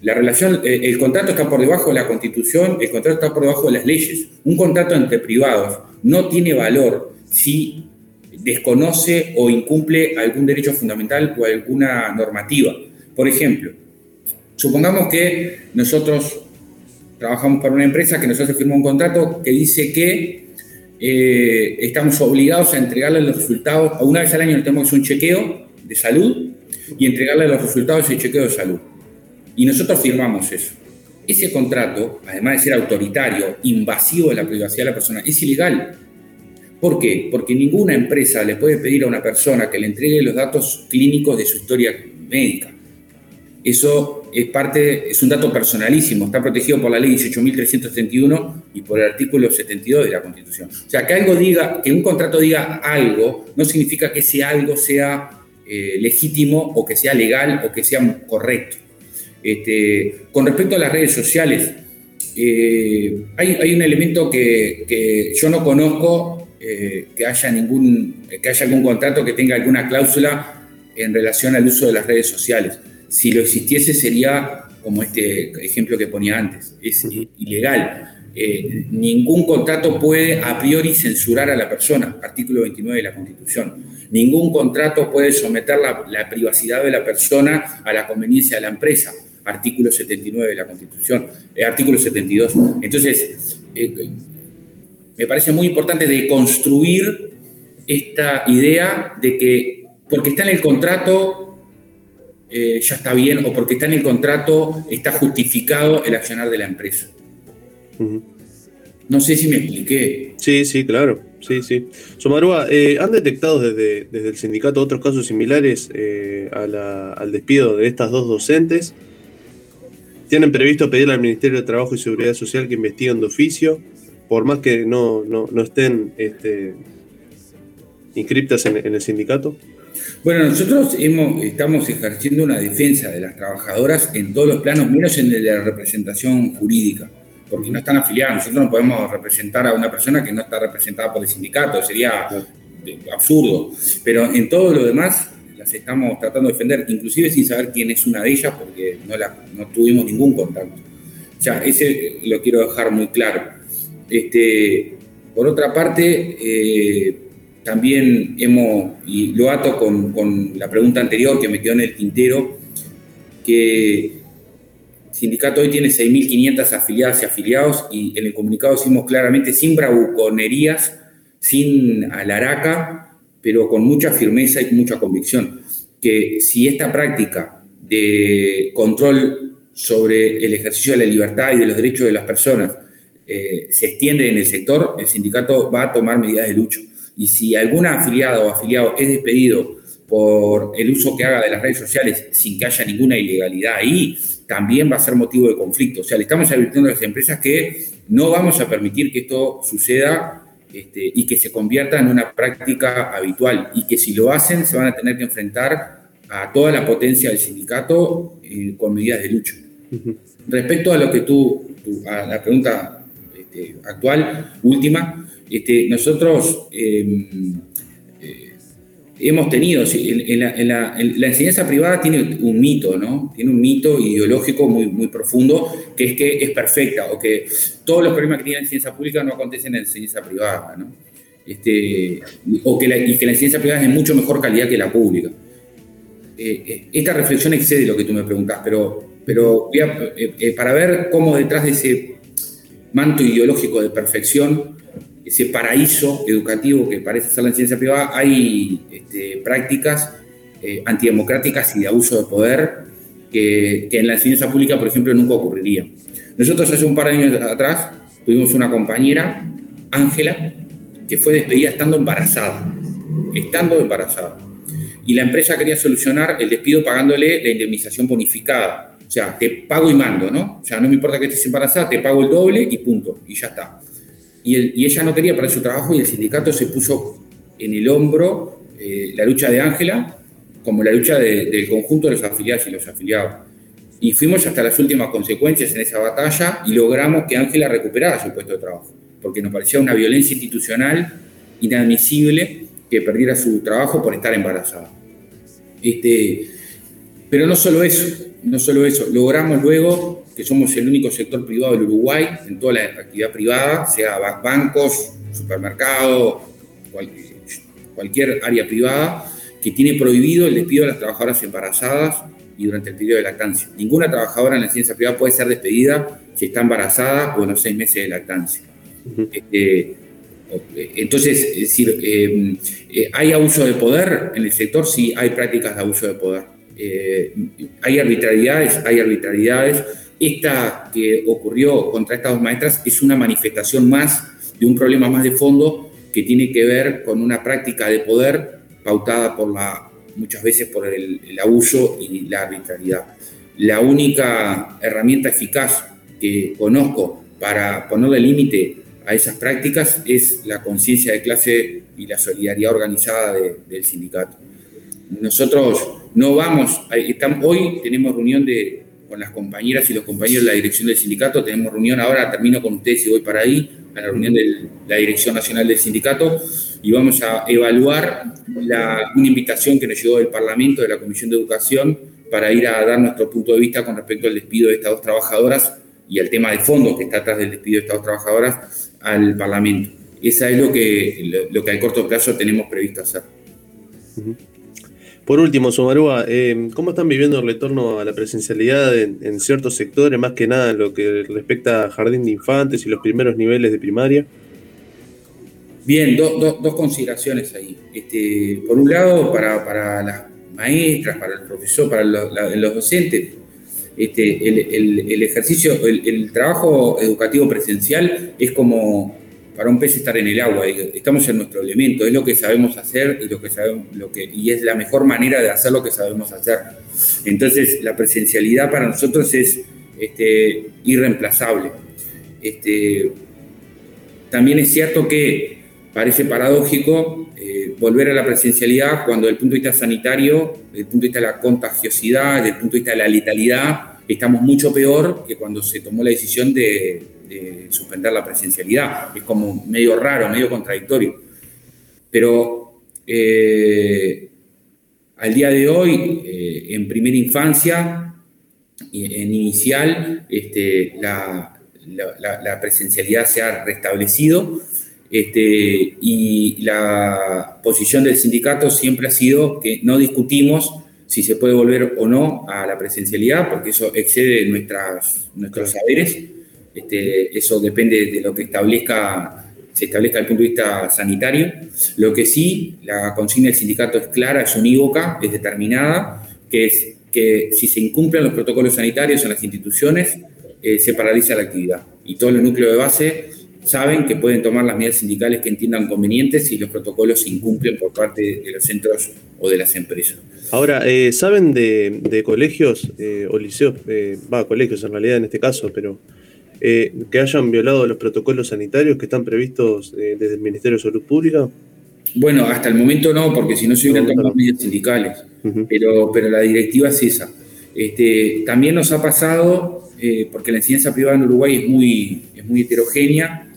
La relación, eh, el contrato está por debajo de la constitución, el contrato está por debajo de las leyes. Un contrato entre privados no tiene valor si desconoce o incumple algún derecho fundamental o alguna normativa. Por ejemplo, supongamos que nosotros trabajamos para una empresa que nos hace firmar un contrato que dice que eh, estamos obligados a entregarle los resultados, una vez al año tenemos un chequeo de salud y entregarle los resultados del chequeo de salud. Y nosotros firmamos eso. Ese contrato, además de ser autoritario, invasivo de la privacidad de la persona, es ilegal. ¿Por qué? Porque ninguna empresa le puede pedir a una persona que le entregue los datos clínicos de su historia médica. Eso es parte, es un dato personalísimo, está protegido por la ley 18.371 y por el artículo 72 de la Constitución. O sea, que algo diga, que un contrato diga algo, no significa que ese algo sea eh, legítimo o que sea legal o que sea correcto. Este, con respecto a las redes sociales, eh, hay, un elemento que, yo no conozco, eh, que, haya ningún, que haya algún contrato que tenga alguna cláusula en relación al uso de las redes sociales si lo existiese sería como este ejemplo que ponía antes, es ilegal. Eh, ningún contrato puede a priori censurar a la persona, artículo 29 de la Constitución. Ningún contrato puede someter la, privacidad de la persona a la conveniencia de la empresa, artículo 79 de la Constitución, eh, artículo 72. Entonces, eh, me parece muy importante de construir esta idea de que porque está en el contrato eh, ya está bien o porque está en el contrato, está justificado el accionar de la empresa. No sé si me expliqué. Sí, sí, claro. Sí, sí. Somarúa, eh, ¿han detectado desde, el sindicato otros casos similares eh, al despido de estas dos docentes? ¿Tienen previsto pedirle al Ministerio de Trabajo y Seguridad Social que investiguen de oficio? Por más que no, estén este, inscriptas en el sindicato. Bueno, nosotros hemos, estamos ejerciendo una defensa de las trabajadoras en todos los planos, menos en la representación jurídica, porque no están afiliadas. Nosotros no podemos representar a una persona que no está representada por el sindicato, sería absurdo. Pero en todo lo demás, estamos tratando de defender, inclusive sin saber quién es una de ellas, porque no, la, no tuvimos ningún contacto. O sea, ese lo quiero dejar muy claro. Este, por otra parte, eh, también hemos, y lo ato con, con, la pregunta anterior que me quedó en el tintero, que el sindicato hoy tiene 6.500 afiliadas y afiliados y en el comunicado decimos claramente sin bravuconerías, sin alaraca, pero con mucha firmeza y mucha convicción, que si esta práctica de control sobre el ejercicio de la libertad y de los derechos de las personas eh, se extiende en el sector, el sindicato va a tomar medidas de lucha. Y si algún afiliado o afiliado es despedido por el uso que haga de las redes sociales sin que haya ninguna ilegalidad ahí, también va a ser motivo de conflicto. O sea, le estamos advirtiendo a las empresas que no vamos a permitir que esto suceda este, y que se convierta en una práctica habitual y que si lo hacen se van a tener que enfrentar a toda la potencia del sindicato eh, con medidas de lucha. Respecto a lo que tú, a la pregunta este, actual, última, este, nosotros em, eh, hemos tenido, en, la, enseñanza privada tiene un mito, ¿no? Tiene un mito ideológico muy, muy profundo, que es que es perfecta, o que todos los problemas que tiene la enseñanza pública no acontecen en la enseñanza privada, ¿no? Este, o que la, y que la enseñanza privada es de mucho mejor calidad que la pública. Eh, eh, esta reflexión excede lo que tú me preguntas, pero, pero para ver cómo detrás de ese manto ideológico de perfección, ese paraíso educativo que parece ser la ciencia privada, hay este, prácticas eh, antidemocráticas y de abuso de poder que, en la enseñanza pública, por ejemplo, nunca ocurriría. Nosotros hace un par de años atrás tuvimos una compañera, Ángela, que fue despedida estando embarazada, estando embarazada. Y la empresa quería solucionar el despido pagándole la indemnización bonificada. O sea, te pago y mando, ¿no? O sea, no me importa que estés embarazada, te pago el doble y punto, y ya está. Y, ella no quería para su trabajo y el sindicato se puso en el hombro eh, la lucha de Ángela como la lucha del conjunto de los afiliados y los afiliados. Y fuimos hasta las últimas consecuencias en esa batalla y logramos que Ángela recuperara su puesto de trabajo, porque nos parecía una violencia institucional inadmisible que perdiera su trabajo por estar embarazada. Este, pero no solo eso, no solo eso, logramos luego que somos el único sector privado del Uruguay en toda la actividad privada, sea bancos, supermercados, cualquier área privada, que tiene prohibido el despido de las trabajadoras embarazadas y durante el periodo de lactancia. Ninguna trabajadora en la ciencia privada puede ser despedida si está embarazada o en los seis meses de lactancia. Este, entonces, es decir, eh, eh, ¿hay abuso de poder en el sector? Sí, hay prácticas de abuso de poder. Eh, hay arbitrariedades, hay arbitrariedades. Esta que ocurrió contra estas dos maestras es una manifestación más de un problema más de fondo que tiene que ver con una práctica de poder pautada por la, muchas veces por el, abuso y la arbitrariedad. La única herramienta eficaz que conozco para ponerle límite a esas prácticas es la conciencia de clase y la solidaridad organizada del sindicato. Nosotros no vamos, hoy tenemos reunión de, con las compañeras y los compañeros de la dirección del sindicato, tenemos reunión ahora, termino con ustedes y voy para ahí, a la reunión de la Dirección Nacional del Sindicato, y vamos a evaluar una invitación que nos llegó del Parlamento, de la Comisión de Educación, para ir a dar nuestro punto de vista con respecto al despido de estas dos trabajadoras y al tema de fondo que está atrás del despido de estas dos trabajadoras al Parlamento. Esa es lo que, lo, que a corto plazo tenemos previsto hacer. Por último, Somarúa, eh, ¿cómo están viviendo el retorno a la presencialidad en, ciertos sectores, más que nada en lo que respecta a jardín de infantes y los primeros niveles de primaria? Bien, dos consideraciones ahí. Este, por un lado, para, las maestras, para el profesor, para los, docentes, este, el, ejercicio, el, trabajo educativo presencial es como para un pez estar en el agua, estamos en nuestro elemento, es lo que sabemos hacer y, es la mejor manera de hacer lo que sabemos hacer. Entonces, la presencialidad para nosotros es este, irreemplazable. Este, también es cierto que parece paradójico eh, volver a la presencialidad cuando desde el punto de vista sanitario, desde el punto de vista de la contagiosidad, desde el punto de vista de la letalidad, estamos mucho peor que cuando se tomó la decisión de de suspender la presencialidad. Es como medio raro, medio contradictorio. Pero eh, al día de hoy, en primera infancia, en inicial, este, la, presencialidad se ha restablecido este, y la posición del sindicato siempre ha sido que no discutimos si se puede volver o no a la presencialidad, porque eso excede nuestras, nuestros saberes. Este, eso depende de lo que establezca, se establezca desde el punto de vista sanitario. Lo que sí, la consigna del sindicato es clara, es unívoca, es determinada, que es que si se incumplen los protocolos sanitarios en las instituciones, eh, se paraliza la actividad. Y todos los núcleos de base saben que pueden tomar las medidas sindicales que entiendan convenientes si los protocolos se incumplen por parte de los centros o de las empresas. Ahora, eh, ¿saben de, colegios eh, o liceos, va, colegios en realidad en este caso, pero que hayan violado los protocolos sanitarios que están previstos desde el Ministerio de Salud Pública? Bueno, hasta el momento no, porque si no se hubieran tomado medidas sindicales, pero, pero la directiva es esa. Este, también nos ha pasado, eh, porque la enseñanza privada en Uruguay es muy, es muy heterogénea,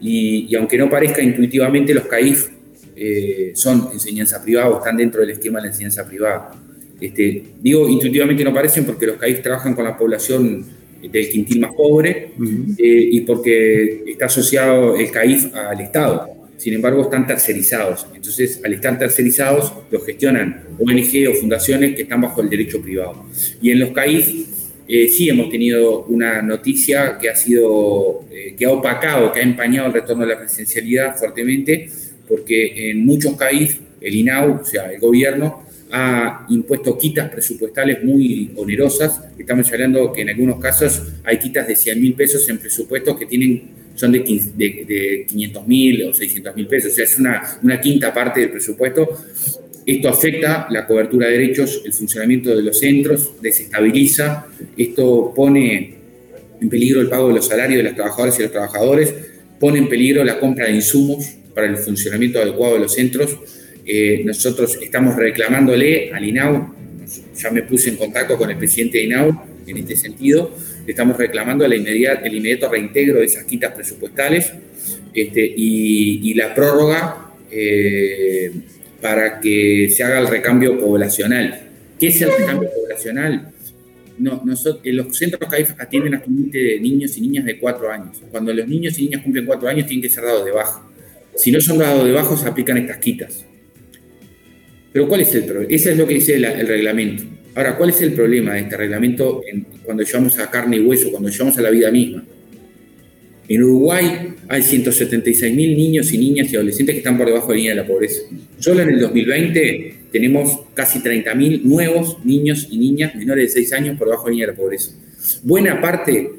y, aunque no parezca intuitivamente, los CAIF eh, son enseñanza privada o están dentro del esquema de la enseñanza privada. Este, digo, intuitivamente no parecen porque los CAIF trabajan con la población del quintil más pobre eh, y porque está asociado el CAIF al Estado sin embargo están tercerizados. Entonces, al estar tercerizados, los gestionan ONG o fundaciones que están bajo el derecho privado. Y en los CAIF eh, sí hemos tenido una noticia que ha sido, eh, que ha opacado, que ha empañado el retorno de la presencialidad fuertemente, porque en muchos CAIF el INAU, o sea, el gobierno, ha impuesto quitas presupuestales muy onerosas. Estamos hablando que en algunos casos hay quitas de 100 mil pesos en presupuestos que tienen son de, de, 500 mil o 600 mil pesos, o sea, es una, una quinta parte del presupuesto. Esto afecta la cobertura de derechos, el funcionamiento de los centros, desestabiliza, esto pone en peligro el pago de los salarios de las trabajadoras y los trabajadores, pone en peligro la compra de insumos para el funcionamiento adecuado de los centros. Eh, nosotros estamos reclamándole al INAU, ya me puse en contacto con el presidente de INAU en este sentido, estamos reclamando el inmediato reintegro de esas quitas presupuestales este, y, la prórroga eh, para que se haga el recambio poblacional. ¿Qué es el recambio poblacional? No, nosotros, los centros CAIF atienden actualmente niños y niñas de 4 años. Cuando los niños y niñas cumplen 4 años tienen que ser dados de baja. Si no son dados de baja, se aplican estas quitas. Pero ¿cuál es el problema? Ese es lo que dice el reglamento. Ahora, ¿cuál es el problema de este reglamento cuando llevamos a carne y hueso, cuando llevamos a la vida misma? En Uruguay hay 176.000 niños y niñas y adolescentes que están por debajo de la línea de la pobreza. Solo en el 2020 tenemos casi 30.000 nuevos niños y niñas menores de 6 años por debajo de la línea de la pobreza. Buena parte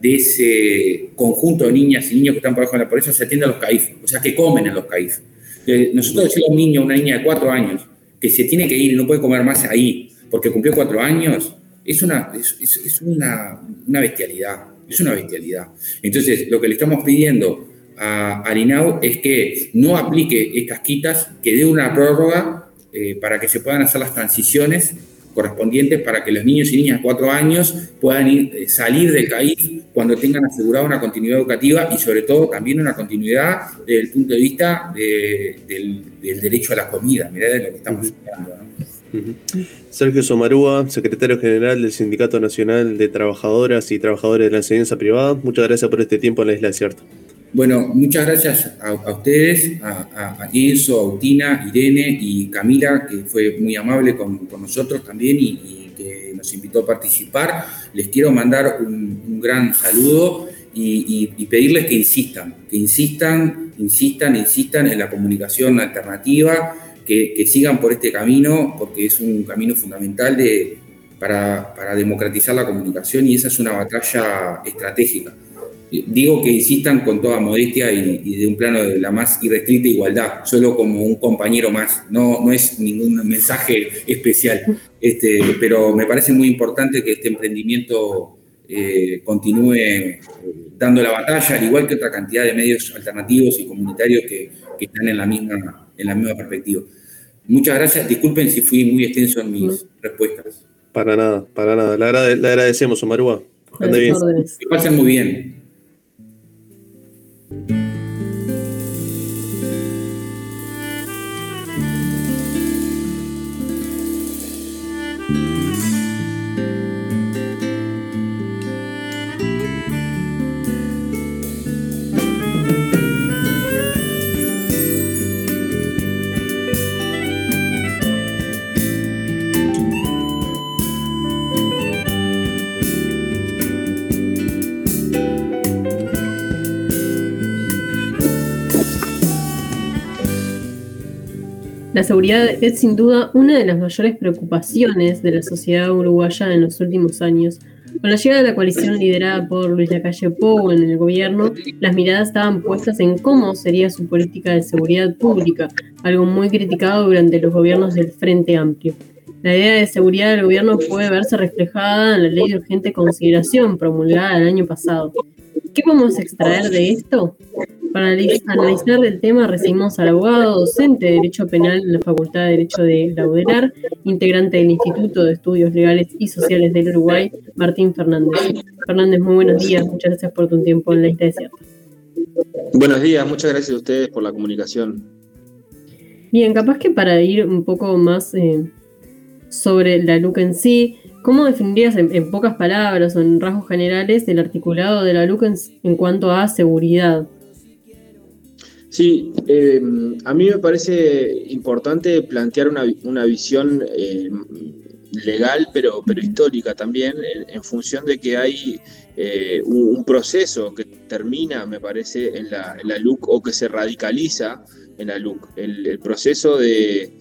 de ese conjunto de niñas y niños que están por debajo de la pobreza se atiende a los CAIF, o sea, que comen en los CAIF. Eh, nosotros decimos a un niño una niña de 4 años que se tiene que ir y no puede comer más ahí, porque cumplió cuatro años, es una, es, una, bestialidad, es una bestialidad. Entonces, lo que le estamos pidiendo a, a es que no aplique estas quitas, que dé una prórroga eh, para que se puedan hacer las transiciones correspondientes para que los niños y niñas de cuatro años puedan eh, salir del CAIF cuando tengan asegurada una continuidad educativa y sobre todo también una continuidad desde el punto de vista del, derecho a la comida, mirá de lo que estamos hablando. Sergio Somarúa, secretario general del Sindicato Nacional de Trabajadoras y Trabajadores de la Enseñanza Privada, muchas gracias por este tiempo en la Isla Desierta. Bueno, muchas gracias a, ustedes, a, a, Enzo, a Utina, Irene y Camila, que fue muy amable con, nosotros también y, que nos invitó a participar. Les quiero mandar un, gran saludo y, pedirles que insistan, que insistan, insistan, insistan en la comunicación alternativa, que, sigan por este camino, porque es un camino fundamental de, para, para, democratizar la comunicación y esa es una batalla estratégica. Digo que insistan con toda modestia y, de un plano de la más irrestricta igualdad, solo como un compañero más, no, no es ningún mensaje especial, este, pero me parece muy importante que este emprendimiento eh, continúe eh, dando la batalla, al igual que otra cantidad de medios alternativos y comunitarios que, que están en la misma en la misma perspectiva. Muchas gracias. Disculpen si fui muy extenso en mis respuestas. Para nada, para nada. Le, agradecemos, Omarúa. Ande bien. Que pasen muy bien. Thank you. La seguridad es sin duda una de las mayores preocupaciones de la sociedad uruguaya en los últimos años. Con la llegada de la coalición liderada por Luis Lacalle Pou en el gobierno, las miradas estaban puestas en cómo sería su política de seguridad pública, algo muy criticado durante los gobiernos del Frente Amplio. La idea de seguridad del gobierno puede verse reflejada en la ley de urgente consideración promulgada el año pasado. ¿Qué podemos extraer de esto? Para analizar el tema recibimos al abogado docente de Derecho Penal en la Facultad de Derecho de Laudelar, integrante del Instituto de Estudios Legales y Sociales del Uruguay, Martín Fernández. Fernández, muy buenos días. Muchas gracias por tu tiempo en la isla desierta. Buenos días, muchas gracias a ustedes por la comunicación. Bien, capaz que para ir un poco más eh, sobre la LUC en sí, ¿Cómo definirías en, pocas palabras o en rasgos generales el articulado de la LUC en, cuanto a seguridad? Sí, eh, a mí me parece importante plantear una, visión eh, legal, pero, pero histórica también, en, función de que hay eh, un, proceso que termina, me parece, en la, LUC o que se radicaliza en la LUC. el proceso de,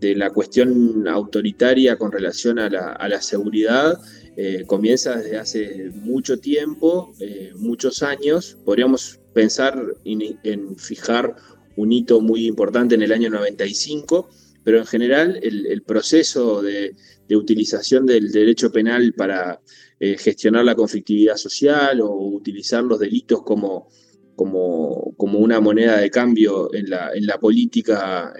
de la cuestión autoritaria con relación a la, seguridad eh, comienza desde hace mucho tiempo, eh, muchos años. Podríamos pensar en, fijar un hito muy importante en el año 95, pero en general el, proceso de, utilización del derecho penal para eh, gestionar la conflictividad social o utilizar los delitos como, como, como una moneda de cambio en la, en la política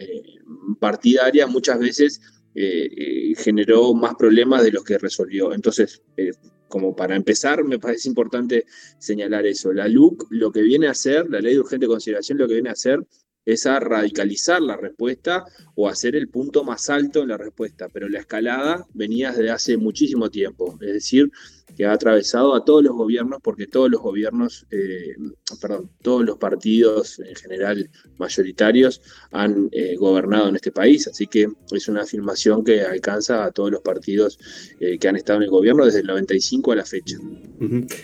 partidaria muchas veces eh, eh, generó más problemas de los que resolvió. Entonces, eh, como para empezar, me parece importante señalar eso. La LUC lo que viene a hacer, la ley de urgente consideración, lo que viene a hacer es a radicalizar la respuesta o hacer el punto más alto en la respuesta, pero la escalada venía desde hace muchísimo tiempo, es decir, que ha atravesado a todos los gobiernos, porque todos los gobiernos, eh, perdón, todos los partidos en general mayoritarios han eh, gobernado en este país, así que es una afirmación que alcanza a todos los partidos eh, que han estado en el gobierno desde el 95 a la fecha.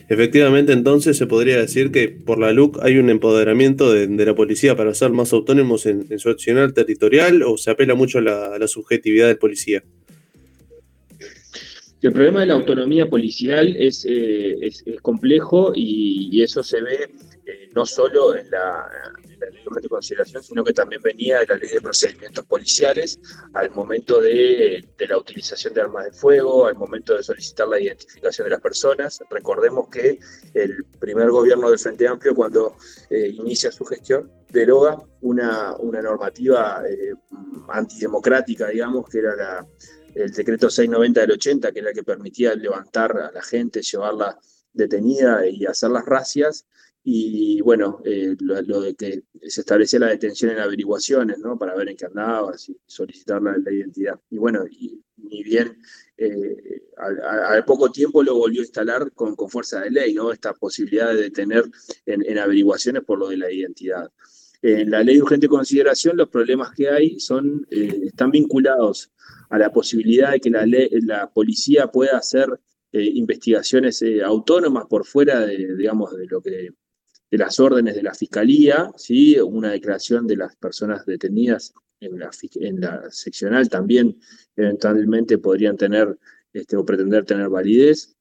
Efectivamente, entonces se podría decir que por la LUC hay un empoderamiento de, la policía para ser más autónomos en, su accionar territorial o se apela mucho a la subjetividad del policía. El problema de la autonomía policial es, eh, complejo y, eso se ve eh, no solo en la, ley de consideración, sino que también venía de la ley de procedimientos policiales al momento de, la utilización de armas de fuego, al momento de solicitar la identificación de las personas. Recordemos que el primer gobierno del Frente Amplio, cuando eh, inicia su gestión, deroga una, una normativa antidemocrática, digamos, que era la el decreto 690 del 80, que era el que permitía levantar a la gente, llevarla detenida y hacer las racias. Y bueno, eh, lo, de que se establecía la detención en averiguaciones, ¿no? Para ver en qué andaba, y solicitar la, identidad. Y bueno, y, ni bien eh, al, poco tiempo lo volvió a instalar con, con, fuerza de ley, ¿no? Esta posibilidad de detener en, averiguaciones por lo de la identidad. En la ley de urgente consideración, los problemas que hay son, eh, están vinculados a la posibilidad de que la, la policía pueda hacer eh, investigaciones eh, autónomas por fuera de, digamos, de lo que de las órdenes de la fiscalía, ¿sí? una declaración de las personas detenidas en la, en la seccional también eventualmente podrían tener este, o pretender tener validez.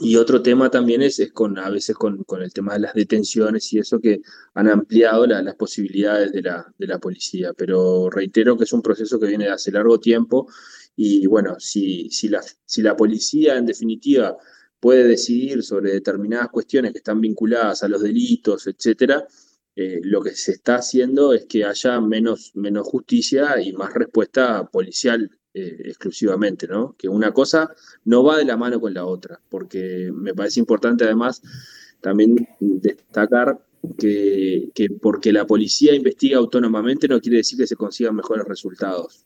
Y otro tema también es, es con, a veces con, con, el tema de las detenciones y eso que han ampliado las posibilidades de la, de la policía. Pero reitero que es un proceso que viene de hace largo tiempo y bueno, si, si, la, si la policía en definitiva puede decidir sobre determinadas cuestiones que están vinculadas a los delitos, etcétera, eh, lo que se está haciendo es que haya menos, menos justicia y más respuesta policial eh, exclusivamente, ¿no? Que una cosa no va de la mano con la otra, porque me parece importante además también destacar que, porque la policía investiga autónomamente no quiere decir que se consigan mejores resultados.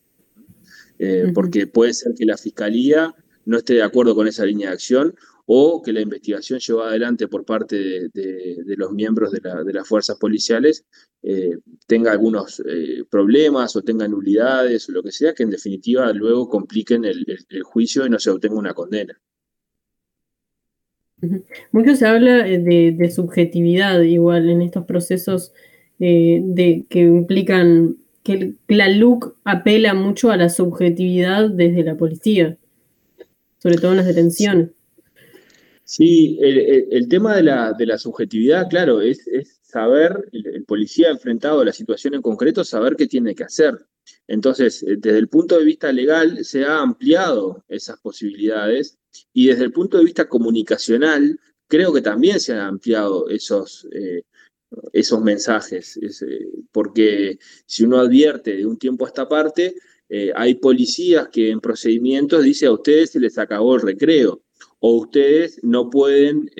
Eh, porque puede ser que la fiscalía no esté de acuerdo con esa línea de acción o que la investigación llevada adelante por parte de, los miembros de, las fuerzas policiales eh, tenga algunos eh, problemas o tenga nulidades o lo que sea, que en definitiva luego compliquen el, juicio y no se obtenga una condena. Mucho se habla eh, de, subjetividad igual en estos procesos de, que implican que la LUC apela mucho a la subjetividad desde la policía, sobre todo en las detenciones. Sí, el, tema de la, de la, subjetividad, claro, es, saber, el, policía enfrentado a la situación en concreto, saber qué tiene que hacer. Entonces, eh, desde el punto de vista legal, se ha ampliado esas posibilidades y desde el punto de vista comunicacional, creo que también se han ampliado esos, eh, esos mensajes, eh, porque si uno advierte de un tiempo a esta parte, hay policías que en procedimientos dice a ustedes se les acabó el recreo, o ustedes no pueden,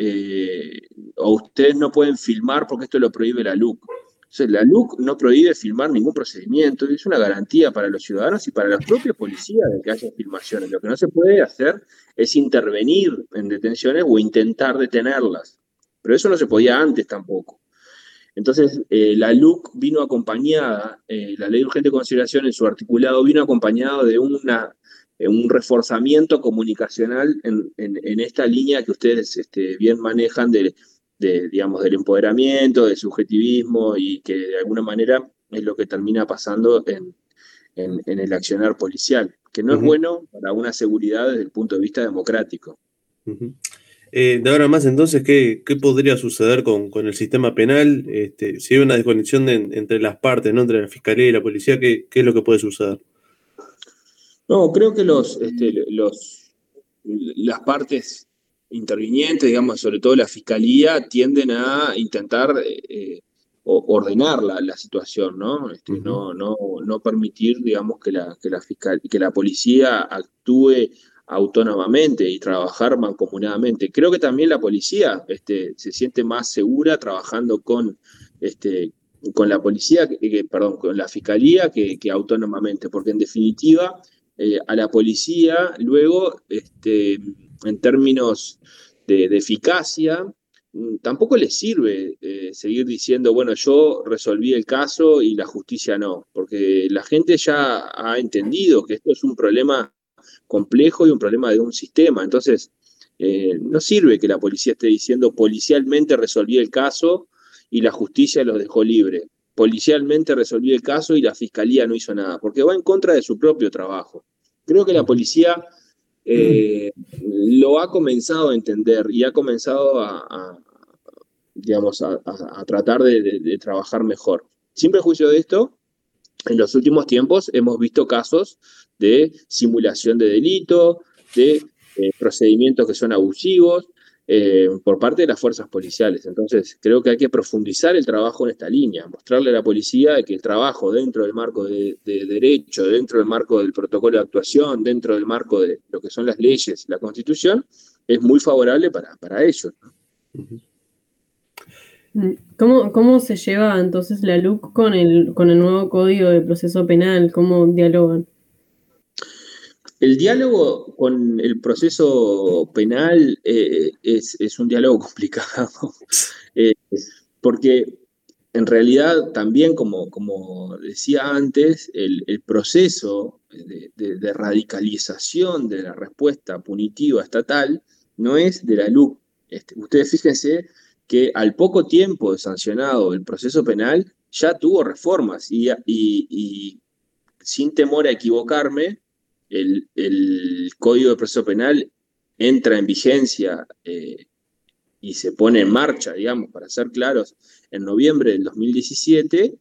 o ustedes no pueden filmar porque esto lo prohíbe la LUC. Entonces, la LUC no prohíbe filmar ningún procedimiento, es una garantía para los ciudadanos y para los propios policías de que haya filmaciones. Lo que no se puede hacer es intervenir en detenciones o intentar detenerlas. Pero eso no se podía antes tampoco. Entonces, eh, la LUC vino acompañada, eh, la ley de urgente consideración en su articulado vino acompañado de una, eh, un reforzamiento comunicacional en, esta línea que ustedes este, bien manejan de, digamos, del empoderamiento, del subjetivismo y que de alguna manera es lo que termina pasando en, el accionar policial, que no es bueno para una seguridad desde el punto de vista democrático. Eh, de ahora más, entonces, ¿qué, podría suceder con, el sistema penal? Este, si hay una desconexión entre las partes, ¿no? entre la fiscalía y la policía, ¿qué, es lo que puede suceder? No, creo que los, este, los, las partes intervinientes, digamos, sobre todo la fiscalía, tienden a intentar eh, ordenar la, situación, ¿no? Este, no, no, no permitir, digamos, que la, que la, fiscal, que la policía actúe autónomamente y trabajar mancomunadamente. Creo que también la policía este, se siente más segura trabajando con, este, con la policía, perdón, con la fiscalía que, autónomamente, porque en definitiva eh, a la policía luego, este, en términos de, eficacia, mm, tampoco le sirve eh, seguir diciendo, bueno, yo resolví el caso y la justicia no, porque la gente ya ha entendido que esto es un problema complejo y un problema de un sistema. Entonces, eh, no sirve que la policía esté diciendo policialmente resolví el caso y la justicia los dejó libre. Policialmente resolví el caso y la fiscalía no hizo nada, porque va en contra de su propio trabajo. Creo que la policía eh, lo ha comenzado a entender y ha comenzado a, digamos, a, tratar de, trabajar mejor. Sin prejuicio de esto, en los últimos tiempos hemos visto casos de simulación de delito, de eh, procedimientos que son abusivos eh, por parte de las fuerzas policiales. Entonces, creo que hay que profundizar el trabajo en esta línea, mostrarle a la policía que el trabajo dentro del marco de, derecho, dentro del marco del protocolo de actuación, dentro del marco de lo que son las leyes, la constitución, es muy favorable para, para ellos. ¿Cómo, ¿Cómo, se lleva entonces la LUC con el, con el nuevo código de proceso penal? ¿Cómo dialogan? El diálogo con el proceso penal eh, es, un diálogo complicado, eh, porque en realidad también, como, decía antes, el, proceso de, radicalización de la respuesta punitiva estatal no es de la LUC. Este, ustedes fíjense que al poco tiempo de sancionado el proceso penal ya tuvo reformas y sin temor a equivocarme, el, Código de Proceso Penal entra en vigencia eh, y se pone en marcha, digamos, para ser claros, en noviembre del 2017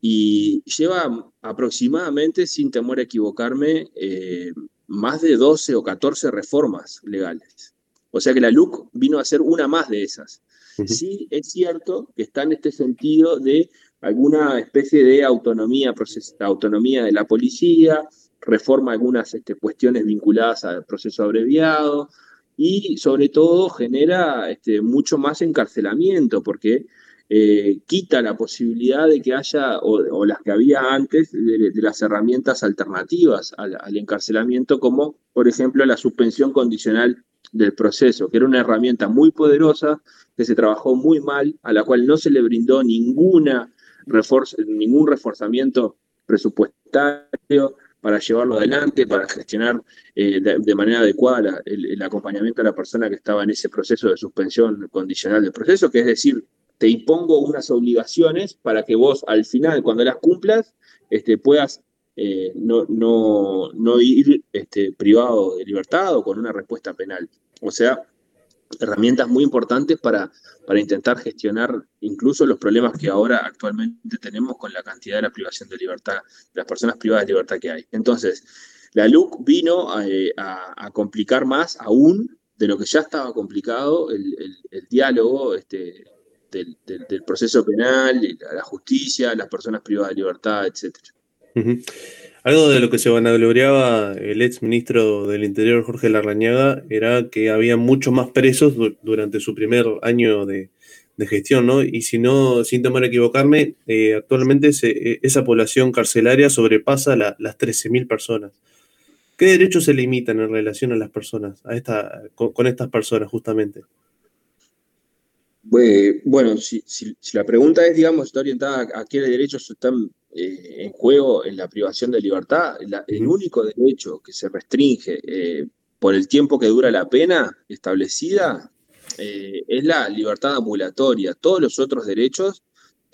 y lleva aproximadamente, sin temor a equivocarme, eh, más de 12 o 14 reformas legales. O sea que la LUC vino a ser una más de esas. Sí es cierto que está en este sentido de alguna especie de autonomía, autonomía de la policía, reforma algunas este, cuestiones vinculadas al proceso abreviado y sobre todo genera este, mucho más encarcelamiento porque eh, quita la posibilidad de que haya, o, las que había antes, de, las herramientas alternativas al, encarcelamiento, como por ejemplo la suspensión condicional del proceso, que era una herramienta muy poderosa, que se trabajó muy mal, a la cual no se le brindó ninguna ningún reforzamiento presupuestario, para llevarlo adelante, para gestionar eh, de, manera adecuada el, acompañamiento a la persona que estaba en ese proceso de suspensión condicional del proceso, que es decir, te impongo unas obligaciones para que vos al final, cuando las cumplas, este, puedas eh, no, no, no, ir este, privado de libertad o con una respuesta penal. O sea, herramientas muy importantes para, para intentar gestionar incluso los problemas que ahora actualmente tenemos con la cantidad de la privación de libertad, las personas privadas de libertad que hay. Entonces, la LUC vino a, eh, complicar más aún de lo que ya estaba complicado el, diálogo este, del, proceso penal, la justicia, las personas privadas de libertad, etc. Algo de lo que se vanagloriaba el ex ministro del Interior, Jorge Larrañaga, era que había muchos más presos durante su primer año de, gestión, ¿no? Y si no, sin temor a equivocarme, eh, actualmente eh, esa población carcelaria sobrepasa las 13.000 personas. ¿Qué derechos se limitan en relación a las personas, a esta, con, estas personas justamente? Bueno, si, la pregunta es, digamos, está orientada a, qué derechos están eh, en juego en la privación de libertad, el único derecho que se restringe eh, por el tiempo que dura la pena establecida eh, es la libertad ambulatoria. Todos los otros derechos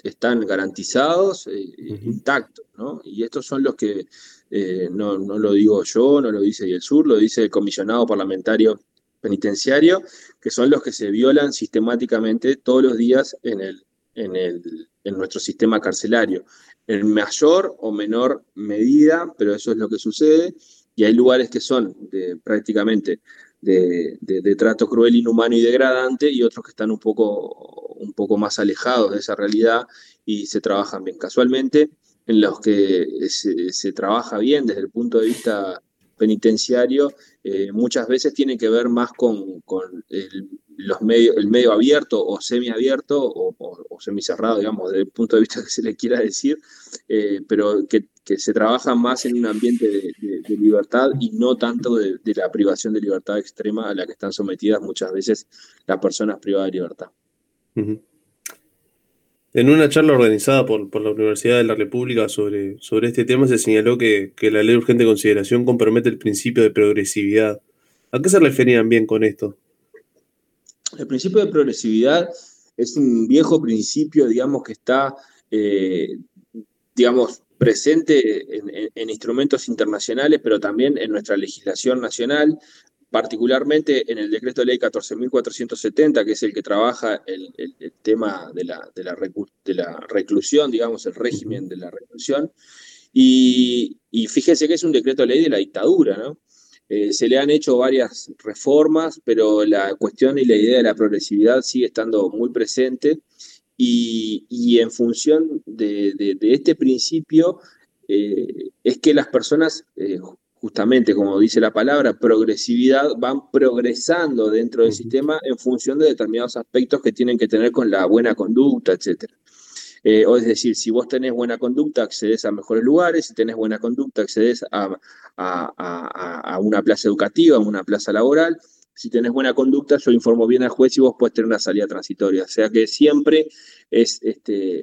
están garantizados, intactos, ¿no? Y estos son los que no, no, lo digo yo, no lo dice el Sur, lo dice el comisionado parlamentario penitenciario, que son los que se violan sistemáticamente todos los días en, el, en, el, en nuestro sistema carcelario, en mayor o menor medida, pero eso es lo que sucede, y hay lugares que son de, prácticamente de, trato cruel, inhumano y degradante, y otros que están un poco, un poco más alejados de esa realidad y se trabajan bien. Casualmente, en los que se, trabaja bien desde el punto de vista penitenciario, eh, muchas veces tiene que ver más con, el, los medios, el medio abierto o semiabierto o, o, semicerrado, digamos, desde el punto de vista que se le quiera decir, eh, pero que, se trabaja más en un ambiente de, libertad y no tanto de, la privación de libertad extrema a la que están sometidas muchas veces las personas privadas de libertad. En una charla organizada por, la Universidad de la República sobre, sobre este tema se señaló que, la ley de urgente consideración compromete el principio de progresividad. ¿A qué se referían bien con esto? El principio de progresividad es un viejo principio, digamos, que está, eh, digamos, presente en, en, instrumentos internacionales, pero también en nuestra legislación nacional, particularmente en el decreto de ley 14.470, que es el que trabaja el, tema de la, reclusión, digamos, el régimen de la reclusión. Y, fíjese que es un decreto de ley de la dictadura, ¿no? Eh, se le han hecho varias reformas, pero la cuestión y la idea de la progresividad sigue estando muy presente. Y, en función de, este principio, eh, es que las personas eh, justamente como dice la palabra, progresividad, van progresando dentro del sistema en función de determinados aspectos que tienen que tener con la buena conducta, etc. Eh, o es decir, si vos tenés buena conducta, accedes a mejores lugares, si tenés buena conducta, accedes a, a, una plaza educativa, a una plaza laboral, si tenés buena conducta, yo informo bien al juez y vos puedes tener una salida transitoria. O sea que siempre es, este,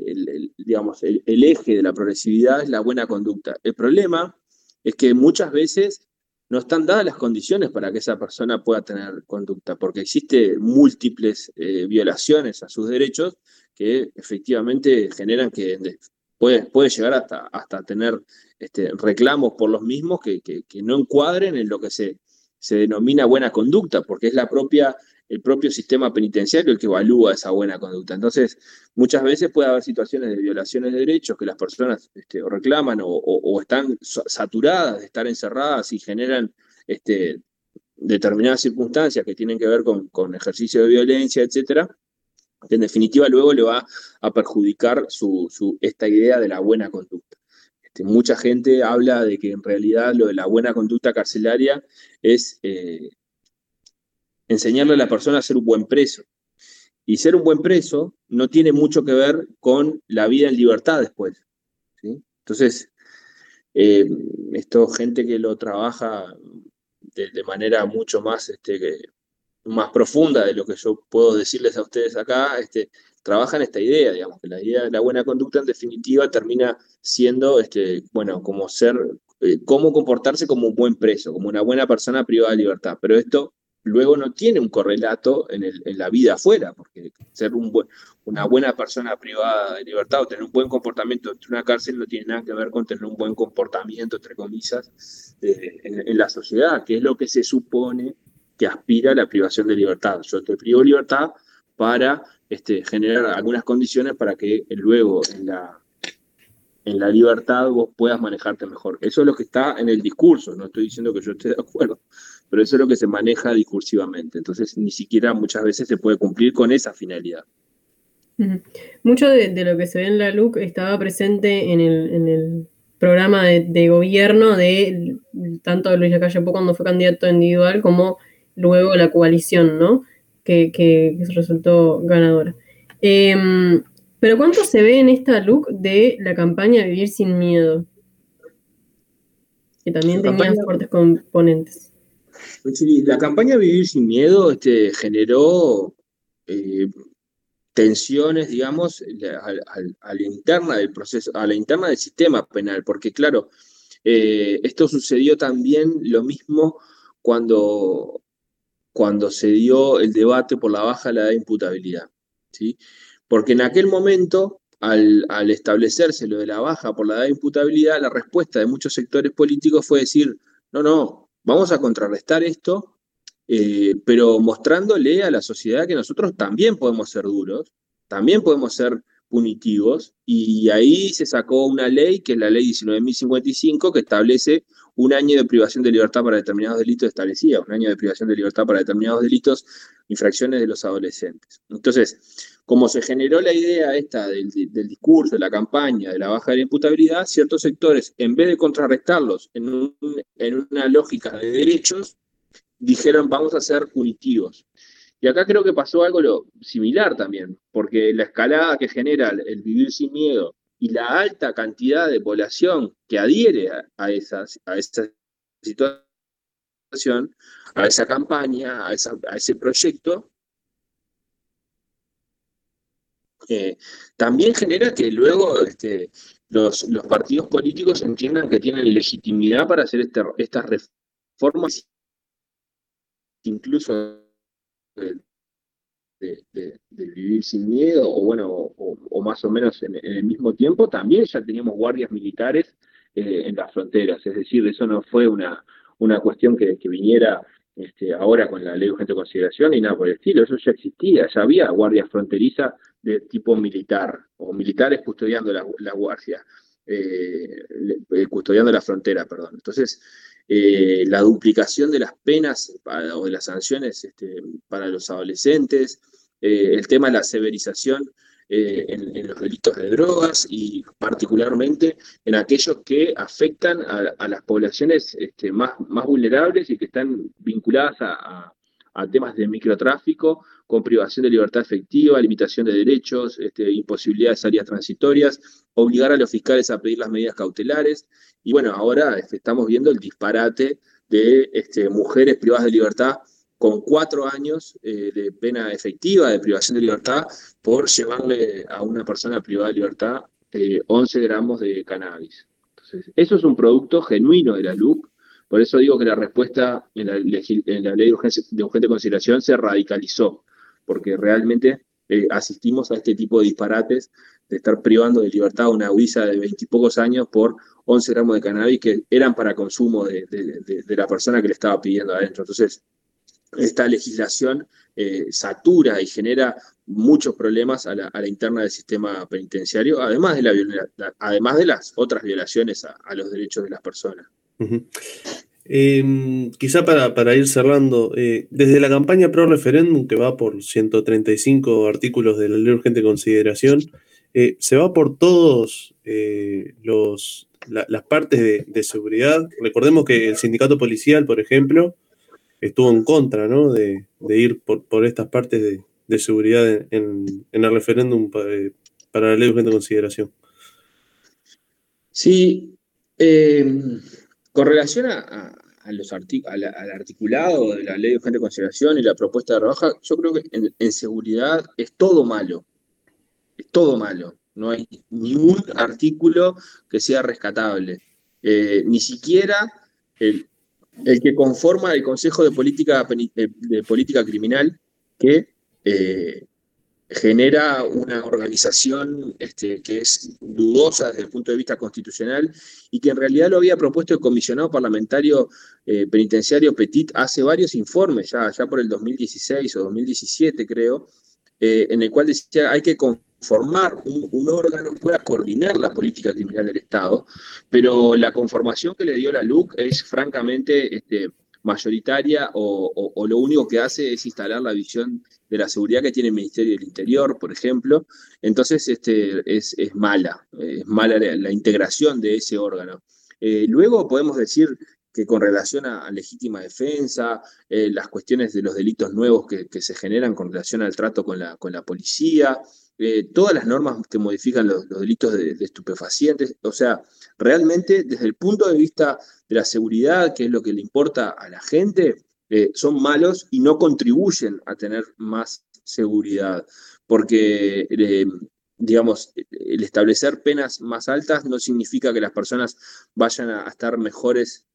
digamos, el, el eje de la progresividad es la buena conducta. El problema es que muchas veces no están dadas las condiciones para que esa persona pueda tener conducta, porque existen múltiples eh, violaciones a sus derechos que efectivamente generan que puede, puede llegar hasta, hasta tener este, reclamos por los mismos que, que, no encuadren en lo que se, se denomina buena conducta, porque es la propia el propio sistema penitenciario el que evalúa esa buena conducta. Entonces, muchas veces puede haber situaciones de violaciones de derechos que las personas este, reclaman o, están saturadas de estar encerradas y generan este, determinadas circunstancias que tienen que ver con, ejercicio de violencia, etcétera, que en definitiva luego le va a perjudicar su, esta idea de la buena conducta. Este, mucha gente habla de que en realidad lo de la buena conducta carcelaria es eh, enseñarle a la persona a ser un buen preso. Y ser un buen preso no tiene mucho que ver con la vida en libertad después. Entonces, eh, esto gente que lo trabaja de, manera mucho más, este, más profunda de lo que yo puedo decirles a ustedes acá, este, trabajan esta idea, digamos, que la idea de la buena conducta en definitiva termina siendo, este, bueno, como ser, eh, cómo comportarse como un buen preso, como una buena persona privada de libertad. Pero esto luego no tiene un correlato en, la vida afuera, porque ser una buena persona privada de libertad o tener un buen comportamiento dentro de una cárcel no tiene nada que ver con tener un buen comportamiento, entre comillas, en, la sociedad, que es lo que se supone que aspira a la privación de libertad. Yo te privo libertad para este, generar algunas condiciones para que luego en la, en la libertad vos puedas manejarte mejor. Eso es lo que está en el discurso, no estoy diciendo que yo esté de acuerdo, pero eso es lo que se maneja discursivamente. Entonces, ni siquiera muchas veces se puede cumplir con esa finalidad. Mucho de, lo que se ve en la LUC estaba presente en el, programa de, gobierno de tanto Luis Lacalle Pou cuando fue candidato individual como luego la coalición, ¿no? Que, que, resultó ganadora. Em, pero ¿cuánto se ve en esta LUC de la campaña Vivir sin Miedo? Que también tenía fuertes componentes. La campaña Vivir sin Miedo este, generó eh, tensiones, digamos, a, la interna del proceso, a la interna del sistema penal, porque claro, eh, esto sucedió también lo mismo cuando, cuando se dio el debate por la baja de la edad de imputabilidad, ¿sí? Porque en aquel momento al, al, establecerse lo de la baja por la edad de imputabilidad, la respuesta de muchos sectores políticos fue decir, no, no, Vamos a contrarrestar esto, eh, pero mostrándole a la sociedad que nosotros también podemos ser duros, también podemos ser punitivos, y ahí se sacó una ley, que es la ley 19.055, que establece un año de privación de libertad para determinados delitos establecía, un año de privación de libertad para determinados delitos, infracciones de los adolescentes. Entonces, como se generó la idea esta del, discurso, de la campaña, de la baja de la imputabilidad, ciertos sectores, en vez de contrarrestarlos en, una lógica de derechos, dijeron vamos a ser punitivos. Y acá creo que pasó algo similar también, porque la escalada que genera el vivir sin miedo y la alta cantidad de población que adhiere a, esas, a esa situación, a esa campaña, a, ese proyecto, también genera que luego este, los, los, partidos políticos entiendan que tienen legitimidad para hacer este, estas reformas, incluso de, vivir sin miedo, o bueno, o, más o menos en, el mismo tiempo, también ya teníamos guardias militares eh, en las fronteras. Es decir, eso no fue una, una cuestión que, viniera este, ahora con la ley de urgente consideración y nada por el estilo, eso ya existía, ya había guardias fronterizas de tipo militar, o militares custodiando la, guardia, eh, custodiando la frontera, perdón. Entonces, eh, la duplicación de las penas o de las sanciones este, para los adolescentes, eh, el tema de la severización eh, en, los delitos de drogas y particularmente en aquellos que afectan a, las poblaciones este, más, más vulnerables y que están vinculadas a, temas de microtráfico, con privación de libertad efectiva, limitación de derechos, este, imposibilidad de salidas transitorias, obligar a los fiscales a pedir las medidas cautelares. Y bueno, ahora este, estamos viendo el disparate de este, mujeres privadas de libertad con cuatro años eh, de pena efectiva de privación de libertad por llevarle a una persona privada de libertad 11 eh, gramos de cannabis. Entonces, eso es un producto genuino de la LUC, por eso digo que la respuesta en la, ley de, urgente consideración se radicalizó, porque realmente eh, asistimos a este tipo de disparates de estar privando de libertad a una guisa de veintipocos años por 11 gramos de cannabis que eran para consumo de, de la persona que le estaba pidiendo adentro. Entonces, esta legislación eh, satura y genera muchos problemas a la, interna del sistema penitenciario, además de, la, además de las otras violaciones a, los derechos de las personas. Em, quizá para, ir cerrando, eh, desde la campaña pro referéndum, que va por 135 artículos de la ley de urgente consideración, eh, se va por todos los, las partes de, de, seguridad. Recordemos que el sindicato policial, por ejemplo, estuvo en contra ¿no? de, ir por, por, estas partes de, seguridad en, el referéndum para, la ley de urgente consideración. Sí, eh, con relación a, los al articulado de la ley de urgente consideración y la propuesta de rebaja, yo creo que en, seguridad es todo malo, es todo malo. No hay ni un artículo que sea rescatable. Eh, ni siquiera el, el que conforma el Consejo de Política, de Política Criminal, que eh, genera una organización este, que es dudosa desde el punto de vista constitucional y que en realidad lo había propuesto el comisionado parlamentario eh, penitenciario Petit hace varios informes, ya, ya por el 2016 o 2017 creo, eh, en el cual decía hay que conformar un, órgano que pueda coordinar la política criminal del Estado, pero la conformación que le dio la LUC es francamente este, mayoritaria o, o lo único que hace es instalar la visión de la seguridad que tiene el Ministerio del Interior, por ejemplo. Entonces, este, es, mala, es mala la, integración de ese órgano. Eh, luego podemos decir que con relación a, legítima defensa, eh, las cuestiones de los delitos nuevos que, se generan con relación al trato con la, con la policía, eh, todas las normas que modifican los, delitos de, estupefacientes, o sea, realmente desde el punto de vista de la seguridad, que es lo que le importa a la gente, eh, son malos y no contribuyen a tener más seguridad, porque, digamos, el establecer penas más altas no significa que las personas vayan a, estar mejores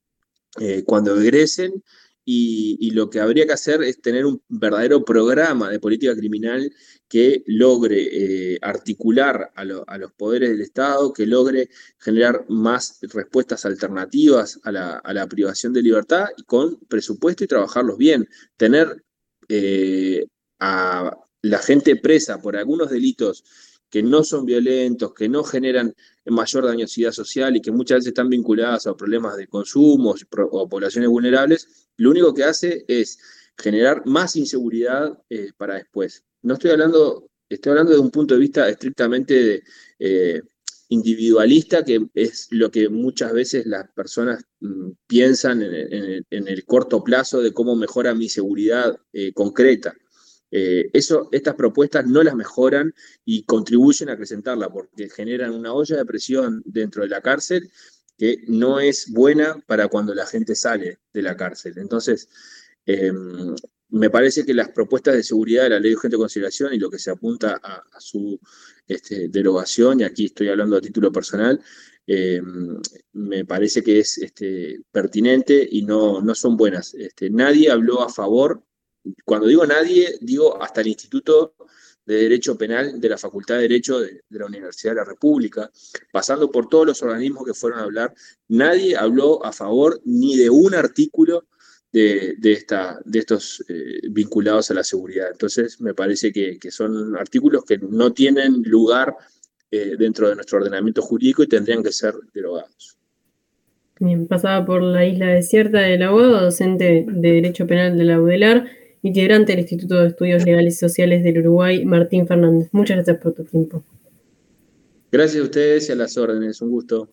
eh, cuando egresen, y, lo que habría que hacer es tener un verdadero programa de política criminal que logre eh, articular a, los poderes del Estado, que logre generar más respuestas alternativas a la, privación de libertad y con presupuesto y trabajarlos bien. Tener eh, a la gente presa por algunos delitos que no son violentos, que no generan mayor dañosidad social y que muchas veces están vinculadas a problemas de consumo o poblaciones vulnerables, lo único que hace es generar más inseguridad eh, para después. No estoy hablando, estoy hablando de un punto de vista estrictamente eh, individualista, que es lo que muchas veces las personas mm, piensan en, el corto plazo de cómo mejora mi seguridad eh, concreta. Eh, estas propuestas no las mejoran y contribuyen a acrecentarla porque generan una olla de presión dentro de la cárcel que no es buena para cuando la gente sale de la cárcel. Entonces, em, me parece que las propuestas de seguridad de la ley de urgente consideración y lo que se apunta a, su este, derogación, y aquí estoy hablando a título personal, em, me parece que es este, pertinente y no, no son buenas. Este, nadie habló a favor cuando digo nadie, digo hasta el Instituto de Derecho Penal de la Facultad de Derecho de, la Universidad de la República, pasando por todos los organismos que fueron a hablar, nadie habló a favor ni de un artículo de, esta, de estos eh, vinculados a la seguridad. Entonces, me parece que, son artículos que no tienen lugar eh, dentro de nuestro ordenamiento jurídico y tendrían que ser derogados. Bien, pasaba por la isla desierta del abogado, docente de Derecho Penal de la UDELAR integrante del Instituto de Estudios Legales y Sociales del Uruguay, Martín Fernández. Muchas gracias por tu tiempo. Gracias a ustedes y a las órdenes. Un gusto.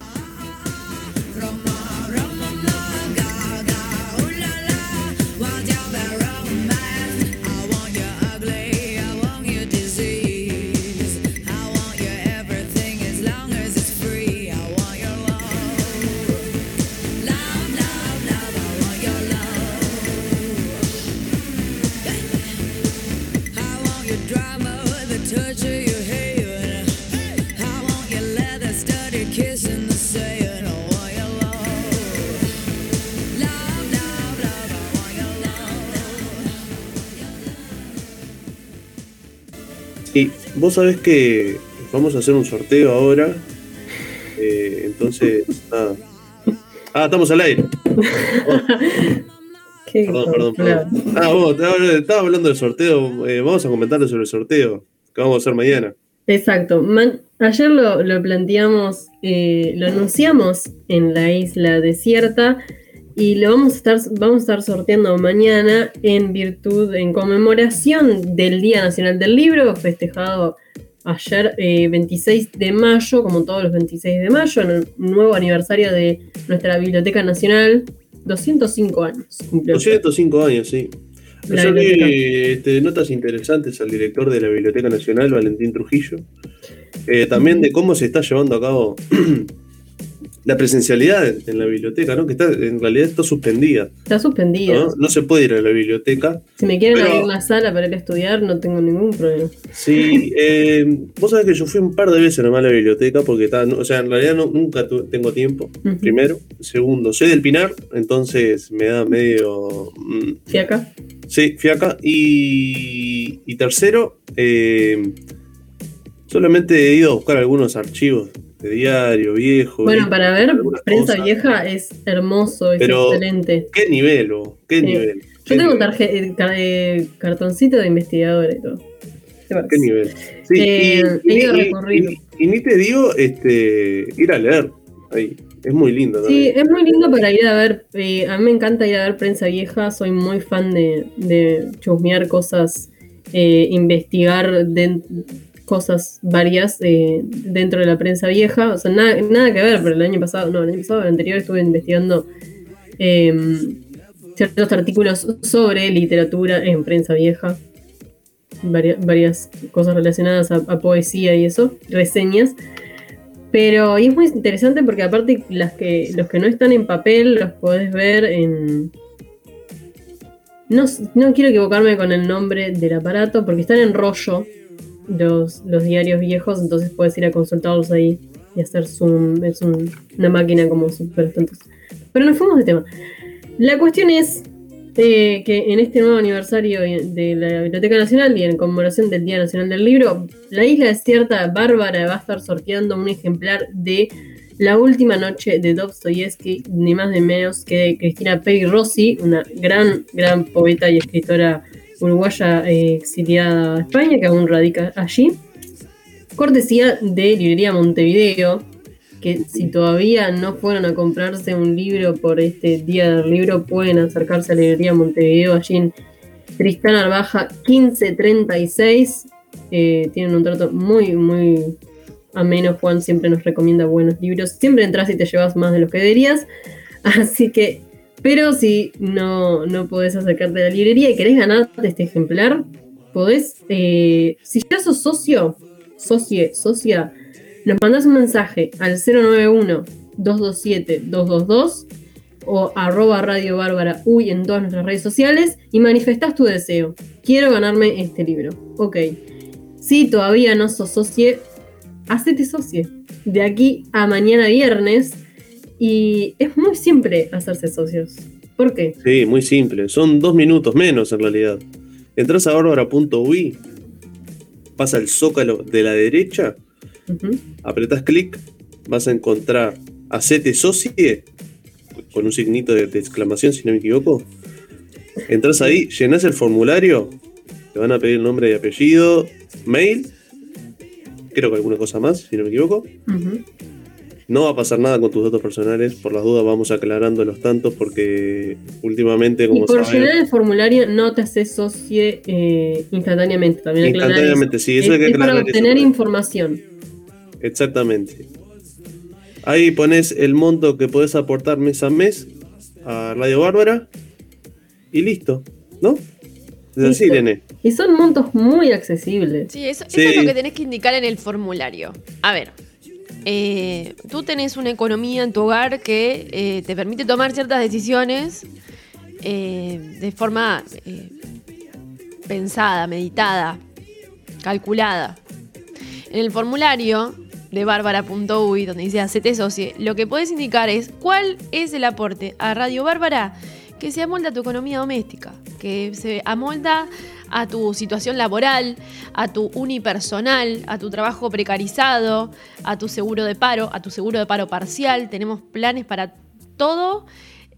Vos sabés que vamos a hacer un sorteo ahora. Eh, entonces, nada. Ah, estamos al aire. perdón, perdón, perdón. Ah, vos, estaba hablando del sorteo. Eh, vamos a comentarle sobre el sorteo que vamos a hacer mañana. Exacto. ayer lo, planteamos, eh, lo anunciamos en la isla desierta y lo vamos a estar, vamos a estar sorteando mañana en virtud, en conmemoración del Día Nacional del Libro, festejado ayer 26 eh, de mayo, como todos los 26 de mayo, en el nuevo aniversario de nuestra Biblioteca Nacional, 205 años. 205 años, sí. Ayer vi este, notas interesantes al director de la Biblioteca Nacional, Valentín Trujillo, eh, también de cómo se está llevando a cabo la presencialidad en, la biblioteca, ¿no? Que está, en realidad está suspendida. Está suspendida. ¿no? se puede ir a la biblioteca. Si me quieren abrir una sala para ir a estudiar, no tengo ningún problema. Sí, eh, vos sabés que yo fui un par de veces nomás a la biblioteca porque está, o sea, en realidad nunca tengo tiempo, primero. Segundo, soy del Pinar, entonces me da medio... Mm, fiaca. Sí, fiaca. Y, y tercero, eh, solamente he ido a buscar algunos archivos de diario viejo. Bueno, para ver prensa vieja es hermoso, es excelente. ¿Qué nivel, o ¿Qué nivel? Yo tengo eh, eh, cartoncito de investigador y todo. ¿Qué nivel? Sí, eh, y, recorrer. Y, ni te digo este, ir a leer ahí. Es muy lindo. Sí, es muy lindo para ir a ver. a mí me encanta ir a ver prensa vieja. Soy muy fan de, de chusmear cosas, investigar de, cosas varias eh, dentro de la prensa vieja. O sea, nada, nada, que ver, pero el año pasado, no, el año pasado, el anterior estuve investigando em, ciertos artículos sobre literatura en prensa vieja. varias cosas relacionadas a, poesía y eso, reseñas. Pero es muy interesante porque aparte las que, los que no están en papel los podés ver en... No, no quiero equivocarme con el nombre del aparato porque están en rollo, los, diarios viejos, entonces puedes ir a consultarlos ahí y hacer zoom. Es una máquina como súper tontos. Pero nos fuimos de tema. La cuestión es eh, que en este nuevo aniversario de la Biblioteca Nacional y en conmemoración del Día Nacional del Libro, la isla desierta Bárbara va a estar sorteando un ejemplar de La última noche de Dostoyevsky, ni más ni menos que de Cristina Peggy Rossi, una gran, gran poeta y escritora uruguaya eh, exiliada a España, que aún radica allí. Cortesía de Librería Montevideo, que si todavía no fueron a comprarse un libro por este día del libro, pueden acercarse a Librería Montevideo, allí en Tristán Arbaja 1536. Eh, tienen un trato muy, muy ameno. Juan siempre nos recomienda buenos libros. Siempre entras y te llevas más de lo que deberías. Así que pero si no, no podés acercarte a la librería y querés ganarte este ejemplar, podés, eh, si ya sos socio, socie, socia, nos mandás un mensaje al 091-227-222 o arroba Radio Bárbara Uy en todas nuestras redes sociales y manifestás tu deseo. Quiero ganarme este libro. Ok. Si todavía no sos socie, hacete socie. De aquí a mañana viernes y es muy simple hacerse socios. ¿Por qué? Sí, muy simple. Son dos minutos menos en realidad. Entras a bárbara.ui, pasa el zócalo de la derecha, apretas clic, vas a encontrar Hacete Socie, con un signito de, exclamación, si no me equivoco. Entras ahí, llenas el formulario, te van a pedir nombre y apellido, mail, creo que alguna cosa más, si no me equivoco. No va a pasar nada con tus datos personales, por las dudas vamos aclarando los tantos porque últimamente como y por llenar el formulario no te haces socie eh, instantáneamente, también Instantáneamente, sí, eso es, hay que para obtener información. Exactamente. Ahí pones el monto que puedes aportar mes a mes a Radio Bárbara y listo, ¿no? Es así, Irene. Y son montos muy accesibles. Sí, eso, eso es lo que tenés que indicar en el formulario. A ver, eh, tú tenés una economía en tu hogar que eh, te permite tomar ciertas decisiones eh, de forma pensada, meditada, calculada. En el formulario de bárbara.uy, donde dice hacete socie, lo que puedes indicar es cuál es el aporte a Radio Bárbara que se amolda a tu economía doméstica, que se amolda a tu situación laboral, a tu unipersonal, a tu trabajo precarizado, a tu seguro de paro, a tu seguro de paro parcial. Tenemos planes para todo,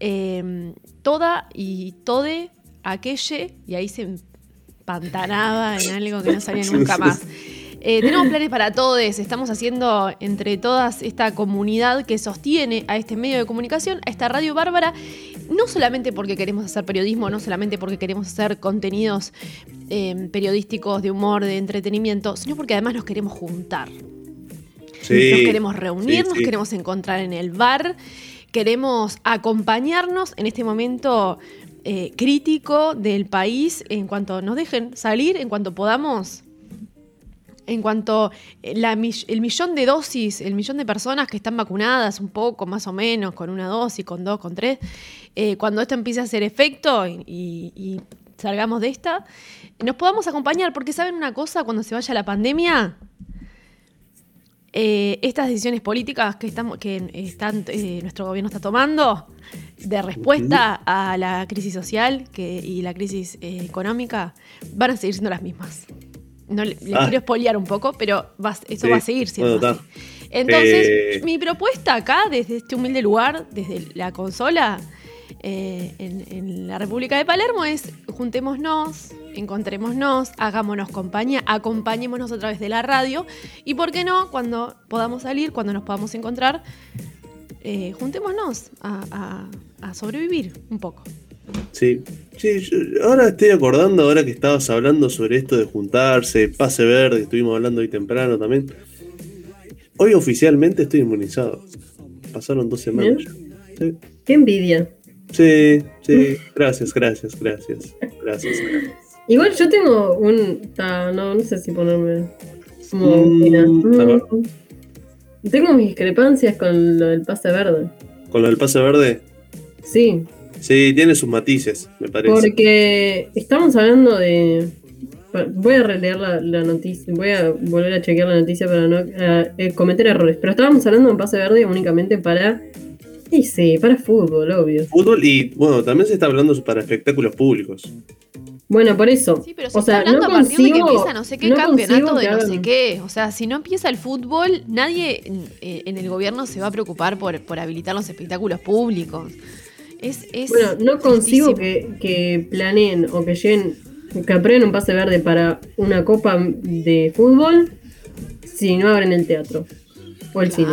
em, toda y tode aquelle, y ahí se empantanaba en algo que no salía nunca más. Eh, tenemos planes para todos, estamos haciendo entre todas esta comunidad que sostiene a este medio de comunicación, a esta radio bárbara, no solamente porque queremos hacer periodismo, no solamente porque queremos hacer contenidos em, periodísticos de humor, de entretenimiento, sino porque además nos queremos juntar. nos queremos reunir, nos queremos encontrar en el bar, queremos acompañarnos en este momento eh, crítico del país en cuanto nos dejen salir, en cuanto podamos en cuanto la, el millón de dosis, el millón de personas que están vacunadas un poco, más o menos, con una dosis, con dos, con tres, eh, cuando esto empiece a hacer efecto y, salgamos de esta, nos podamos acompañar, porque saben una cosa, cuando se vaya la pandemia, eh, estas decisiones políticas que, estamos, que están, eh, nuestro gobierno está tomando de respuesta a la crisis social que, y la crisis económica van a seguir siendo las mismas. No le, ah. quiero espolear un poco, pero eso va a seguir siendo Entonces, eh. mi propuesta acá, desde este humilde lugar, desde la consola eh, en, la República de Palermo, es juntémonos, encontrémonos, hagámonos compañía, acompañémonos a través de la radio y, ¿por qué no? Cuando podamos salir, cuando nos podamos encontrar, eh, juntémonos a sobrevivir un poco. Sí, sí, ahora estoy acordando, ahora que estabas hablando sobre esto de juntarse, pase verde, estuvimos hablando hoy temprano también. Hoy oficialmente estoy inmunizado. Pasaron dos semanas ya. Qué envidia. Sí, sí, gracias, gracias, gracias. Gracias. Igual yo tengo un. no, no sé si ponerme. Como mm, tengo mis discrepancias con lo del pase verde. ¿Con lo del pase verde? Sí. Sí, tiene sus matices, me parece. Porque estamos hablando de. Voy a releer la, noticia, voy a volver a chequear la noticia para no eh, cometer errores. Pero estábamos hablando de un pase verde únicamente para. Y sí, para fútbol, obvio. Fútbol y, bueno, también se está hablando para espectáculos públicos. Bueno, por eso. Sí, pero se o está hablando a partir de que empieza no sé qué campeonato de no sé qué. O sea, si no empieza el fútbol, nadie en, eh, en, el gobierno se va a preocupar por, por habilitar los espectáculos públicos bueno, no consigo que, planeen o que lleguen, que aprueben un pase verde para una copa de fútbol si no abren el teatro o el cine.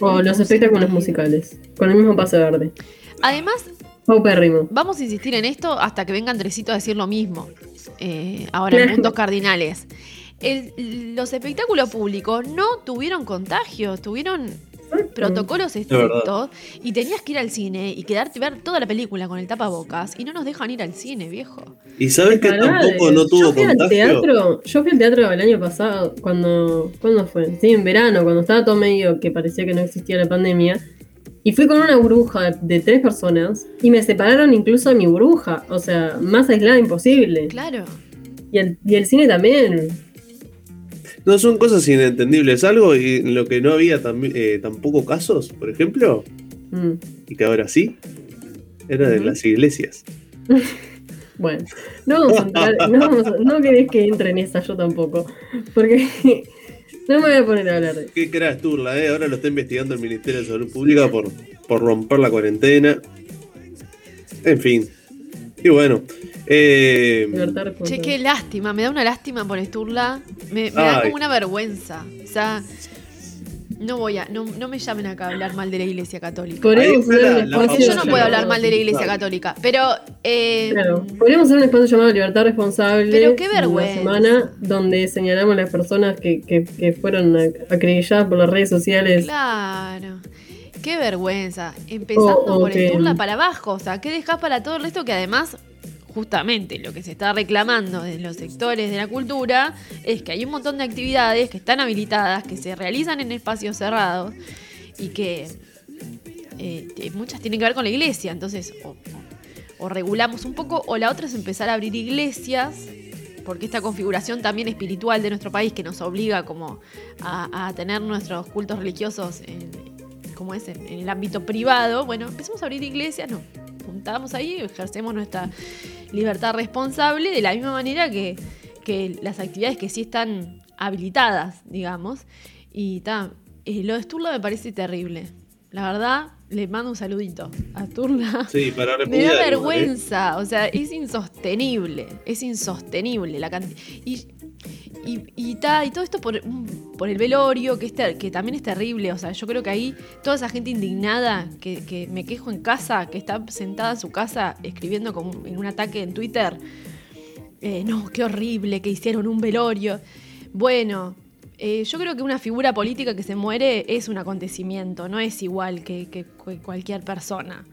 O, los espectáculos musicales, con el mismo pase verde. Además, vamos a insistir en esto hasta que venga Andresito a decir lo mismo. Eh, ahora en puntos cardinales. los espectáculos públicos no tuvieron contagio, tuvieron protocolos estrictos y tenías que ir al cine y quedarte ver toda la película con el tapabocas y no nos dejan ir al cine, viejo. ¿Y sabes que tampoco no tuvo yo fui Al teatro, yo fui al teatro el año pasado, cuando ¿cuándo fue? Sí, en verano, cuando estaba todo medio que parecía que no existía la pandemia. Y fui con una burbuja de tres personas y me separaron incluso de mi burbuja. O sea, más aislada imposible. Claro. Y el, y el cine también. No, son cosas inentendibles. Algo en lo que no había eh, tampoco casos, por ejemplo, mm. y que ahora sí, era de las iglesias. bueno, no vamos a entrar, no, querés que entre en esa yo tampoco, porque no me voy a poner a hablar de Qué creas turla, ¿eh? Ahora lo está investigando el Ministerio de Salud Pública por, por romper la cuarentena. En fin. Y bueno, eh, che, qué lástima, me da una lástima por Esturla. Me, da como una vergüenza. O sea, no voy a, no, no, me llamen acá a hablar mal de la iglesia católica. Porque yo no puedo hablar mal de la iglesia católica. Pero. Eh, podríamos hacer un espacio llamado Libertad Responsable. Pero qué vergüenza. Una semana donde señalamos a las personas que, que, que fueron acribilladas por las redes sociales. Claro. Qué vergüenza. Empezando por el turla para abajo. O sea, ¿qué dejas para todo el resto que además justamente lo que se está reclamando de los sectores de la cultura es que hay un montón de actividades que están habilitadas, que se realizan en espacios cerrados y que eh, muchas tienen que ver con la iglesia. Entonces, o, regulamos un poco, o la otra es empezar a abrir iglesias porque esta configuración también espiritual de nuestro país que nos obliga como a, tener nuestros cultos religiosos en, como es en, el ámbito privado, bueno, empezamos a abrir iglesias, no, juntamos ahí, ejercemos nuestra libertad responsable de la misma manera que, las actividades que sí están habilitadas, digamos. Y ta, eh, lo de Sturla me parece terrible. La verdad, le mando un saludito a Turla. Sí, para Me da ¿eh? vergüenza, o sea, es insostenible, es insostenible la cantidad. Y, y, y, y todo esto por, por el velorio, que, que también es terrible. O sea, yo creo que ahí toda esa gente indignada que, me quejo en casa, que está sentada en su casa escribiendo como en un ataque en Twitter. Eh, no, qué horrible que hicieron un velorio. Bueno, eh, yo creo que una figura política que se muere es un acontecimiento, no es igual que, que cualquier persona.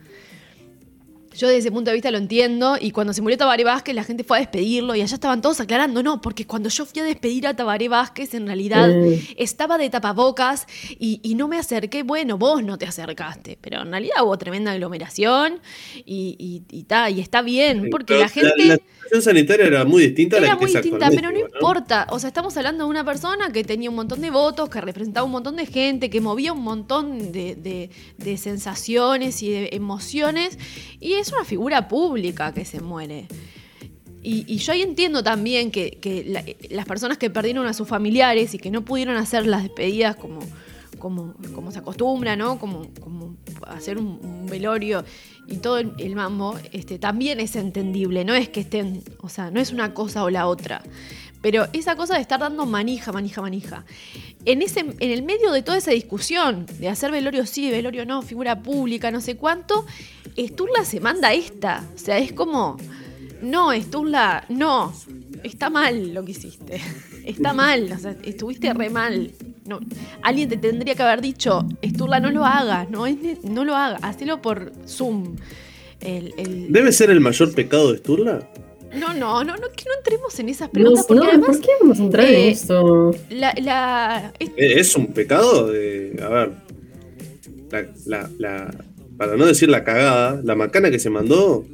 Yo desde ese punto de vista lo entiendo. Y cuando se murió Tabaré Vázquez, la gente fue a despedirlo y allá estaban todos aclarando, no, porque cuando yo fui a despedir a Tabaré Vázquez, en realidad estaba de tapabocas y, no me acerqué. Bueno, vos no te acercaste, pero en realidad hubo tremenda aglomeración y, y, y está bien, porque la gente. La, situación sanitaria era muy distinta a la que muy distinta, pero no, importa. O sea, estamos hablando de una persona que tenía un montón de votos, que representaba un montón de gente, que movía un montón de, de sensaciones y de emociones. Y es una figura pública que se muere. Y, yo ahí entiendo también que, las personas que perdieron a sus familiares y que no pudieron hacer las despedidas como, como, se acostumbra, ¿no? Como, hacer un, velorio y todo el, mambo, este, también es entendible, no es que estén, o sea, no es una cosa o la otra. Pero esa cosa de estar dando manija, manija, manija. En, ese, en el medio de toda esa discusión de hacer velorio sí, velorio no, figura pública, no sé cuánto, Sturla se manda esta. O sea, es como, no, Sturla, no, está mal lo que hiciste. Está mal, o sea, estuviste re mal. No, alguien te tendría que haber dicho, Sturla, no lo hagas, no, no lo hagas, hacelo por Zoom. ¿Debe ser el mayor pecado de Sturla? No, no, no, no, que no entremos en esas preguntas. No, porque ¿por qué vamos a entrar en eh, eso? La, eh, es... un pecado de. A ver. La, la, para no decir la cagada, la macana que se mandó.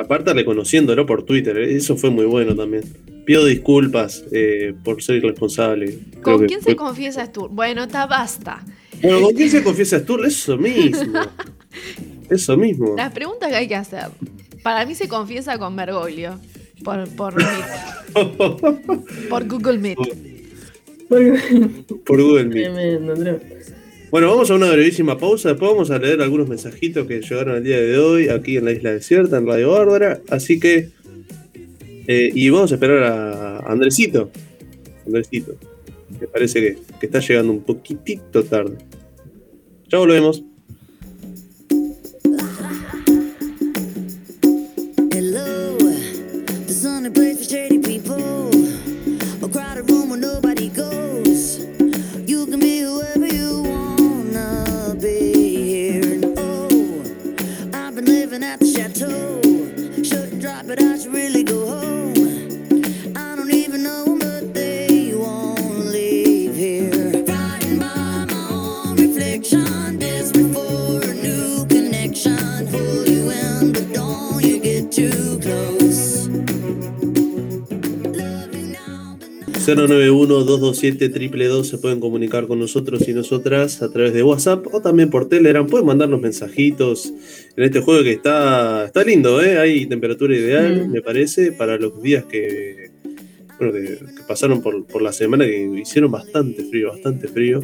Aparte reconociéndolo por Twitter, eh, eso fue muy bueno también. Pido disculpas por ser irresponsable. ¿Con quién se confiesa Stur? Bueno, está basta. Bueno, ¿con quién se confiesa Stur? Eso mismo. Eso mismo. Las preguntas que hay que hacer. Para mí se confiesa con Bergoglio. Por, por por Google Meet. Por Google Meet. Bueno, vamos a una brevísima pausa. Después vamos a leer algunos mensajitos que llegaron el día de hoy aquí en la Isla Desierta, en Radio Bárbara. Así que. Eh, y vamos a esperar a Andresito. Andresito. Me parece que, está llegando un poquitito tarde. Ya volvemos. at the chateau. Should drop it, I should really go home. 2 se pueden comunicar con nosotros y nosotras a través de WhatsApp o también por Telegram. Pueden mandarnos mensajitos en este juego que está, está lindo, ¿eh? hay temperatura ideal, me parece, para los días que, que, pasaron por, la semana, que hicieron bastante frío, bastante frío.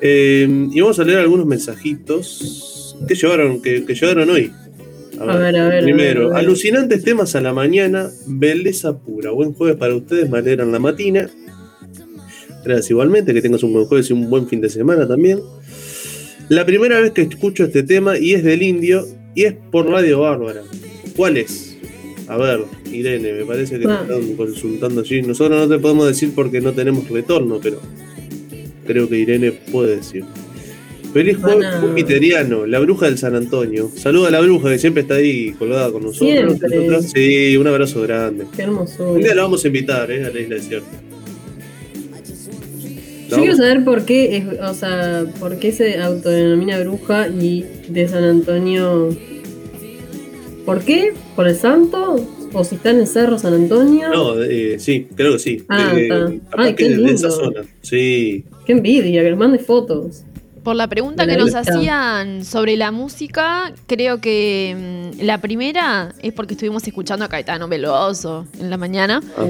Eh, y vamos a leer algunos mensajitos que llegaron, que, llegaron hoy. A ver, a ver, primero, alucinantes temas a la mañana, belleza pura. Buen jueves para ustedes, me alegran la matina. Gracias igualmente, que tengas un buen jueves y un buen fin de semana también. La primera vez que escucho este tema y es del indio y es por Radio Bárbara. ¿Cuál es? A ver, Irene, me parece que te ah. están consultando allí. Nosotros no te podemos decir porque no tenemos retorno, pero creo que Irene puede decir. Feliz jueves jupiteriano, la bruja del San Antonio. Saluda a la bruja que siempre está ahí colgada con nosotros. Sí, un abrazo grande. Qué hermoso. Un día la vamos a invitar ¿eh? a la isla desierta. Yo quiero saber por qué, es, o sea, por qué se autodenomina bruja y de San Antonio. ¿Por qué? ¿Por el santo? ¿O si está en el cerro San Antonio? No, eh, sí, creo que sí. Ah, eh, Ay, qué lindo. De esa zona. Sí. Qué envidia, que les mande fotos. Por la pregunta que nos hacían sobre la música, creo que mm, la primera es porque estuvimos escuchando a Caetano Veloso en la mañana. Ah,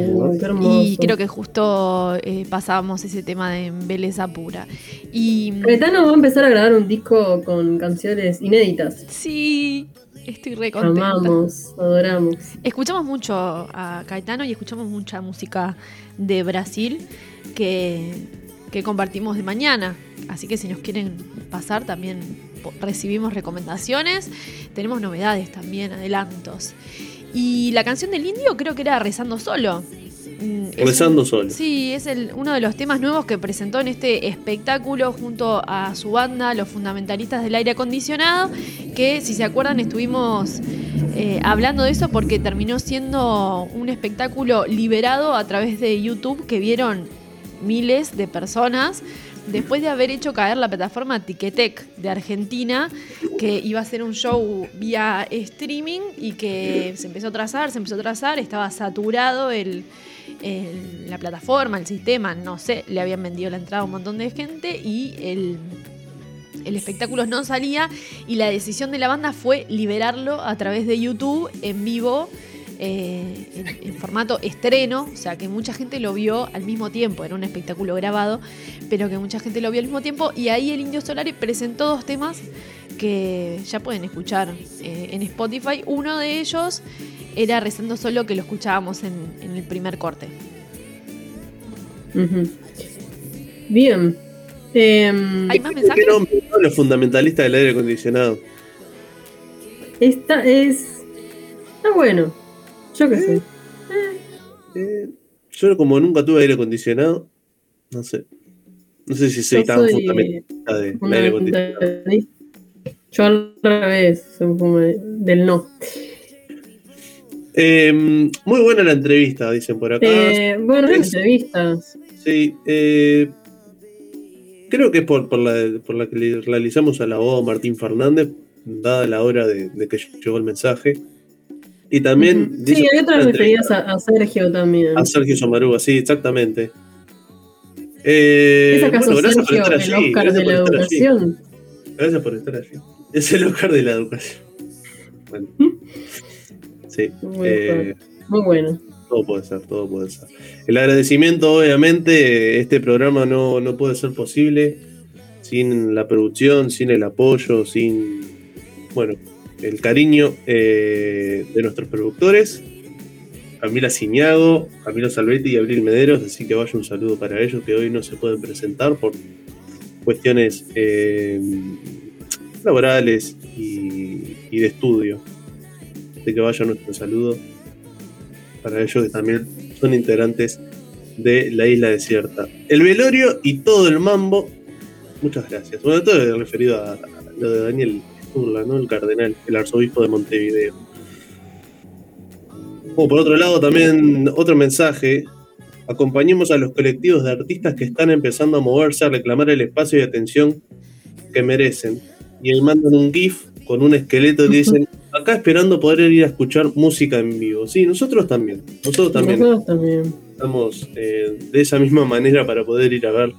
y creo que justo eh, pasábamos ese tema de belleza pura. Y, mm, Caetano va a empezar a grabar un disco con canciones inéditas. Sí, estoy re contenta. Amamos, adoramos. Escuchamos mucho a Caetano y escuchamos mucha música de Brasil que, que compartimos de mañana. Así que si nos quieren pasar también recibimos recomendaciones. Tenemos novedades también, adelantos. Y la canción del indio creo que era Rezando Solo. Mm, Rezando solo. Sí, es el, uno de los temas nuevos que presentó en este espectáculo junto a su banda, los fundamentalistas del aire acondicionado, que si se acuerdan estuvimos eh, hablando de eso porque terminó siendo un espectáculo liberado a través de YouTube que vieron miles de personas después de haber hecho caer la plataforma Ticketek de Argentina, que iba a ser un show vía streaming y que se empezó a trazar, se empezó a trazar, estaba saturado el, la plataforma, el sistema, no sé, le habían vendido la entrada a un montón de gente y el, el espectáculo no salía y la decisión de la banda fue liberarlo a través de YouTube en vivo eh, en, formato estreno, o sea que mucha gente lo vio al mismo tiempo, era un espectáculo grabado, pero que mucha gente lo vio al mismo tiempo y ahí el Indio Solari presentó dos temas que ya pueden escuchar eh, en Spotify. Uno de ellos era Rezando Solo que lo escuchábamos en, el primer corte. Bien. Em, ¿Hay más mensajes? Los fundamentalistas del aire acondicionado. Esta es. Está bueno. Yo qué sé. Eh, yo como nunca tuve aire acondicionado, no sé. No sé si soy tan fundamentalista de aire acondicionado. Yo al revés, del no. Em, muy buena la entrevista, dicen por acá. Eh, buenas entrevistas. Sí, eh, creo que es por, por, la, por la que le realizamos a la voz Martín Fernández, dada la hora de que llegó el mensaje. Y también. Sí, hay otras referidas a, Sergio también. A Sergio Somaruga, sí, exactamente. Eh, ¿Es acaso Sergio, por estar allí. El Oscar de la educación. Gracias por estar allí. Es el Oscar de la educación. Bueno. ¿Mm? Sí. Muy, eh, muy bueno. Todo puede ser, todo puede ser. El agradecimiento, obviamente, este programa no, no puede ser posible sin la producción, sin el apoyo, sin. Bueno, el cariño eh, de nuestros productores, Camila Ciñago, Camilo Salvetti y Abril Mederos, así que vaya un saludo para ellos que hoy no se pueden presentar por cuestiones eh, laborales y, de estudio. Así que vaya nuestro saludo para ellos que también son integrantes de la isla desierta. El velorio y todo el mambo, muchas gracias. Bueno, todo referido a lo de Daniel el cardenal, el arzobispo de Montevideo. Oh, por otro lado, también otro mensaje. Acompañemos a los colectivos de artistas que están empezando a moverse a reclamar el espacio y atención que merecen. Y él mandan un GIF con un esqueleto y dicen, acá esperando poder ir a escuchar música en vivo. Sí, nosotros también. Nosotros también. Estamos eh, de esa misma manera para poder ir a ver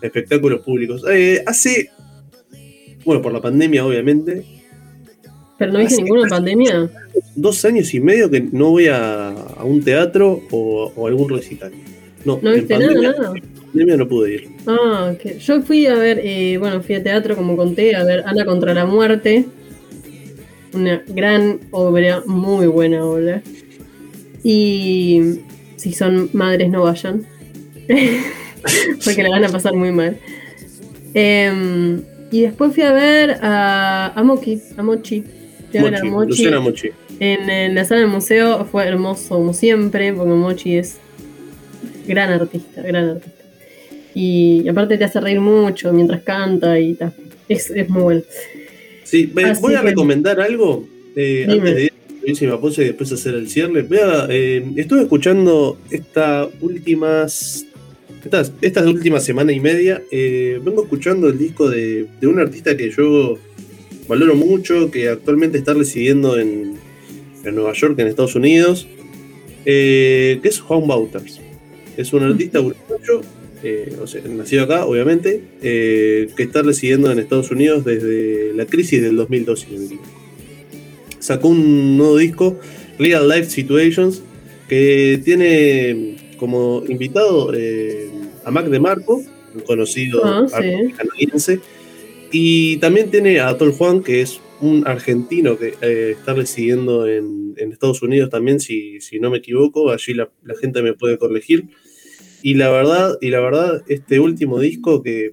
espectáculos públicos. Eh, hace bueno, por la pandemia, obviamente. ¿Pero no viste ninguna pandemia? Dos años y medio que no voy a, un teatro o, algún recital. No, ¿No viste nada, nada? En pandemia no pude ir. Ah, que yo fui a ver, eh, bueno, fui a teatro, como conté, a ver Ana contra la muerte. Una gran obra, muy buena obra. Y si son madres, no vayan. Porque la van a pasar muy mal. Eh, y después fui a ver a, a Mochi, a Mochi. Mochi, Mochi. En, la sala del museo fue hermoso, como siempre, porque Mochi es gran artista, gran artista. Y, aparte te hace reír mucho mientras canta y tal. Es, muy bueno. Sí, voy a recomendar algo eh, antes de ir a y después hacer el cierre. Vea, eh, estuve escuchando estas últimas esta, última semana y media eh, vengo escuchando el disco de, un artista que yo valoro mucho, que actualmente está residiendo en, Nueva York, en Estados Unidos, eh, que es Juan Bauters. Es un artista uruguayo, eh, nacido acá, obviamente, que está residiendo en Estados Unidos desde la crisis del 2012. Sacó un nuevo disco, Real Life Situations, que tiene como invitado a Mac de Marco, un conocido ah, canadiense, y también tiene a Atol Juan, que es un argentino que eh, está residiendo en, Estados Unidos también, si, si no me equivoco, allí la, gente me puede corregir. Y la verdad, y la verdad, este último disco que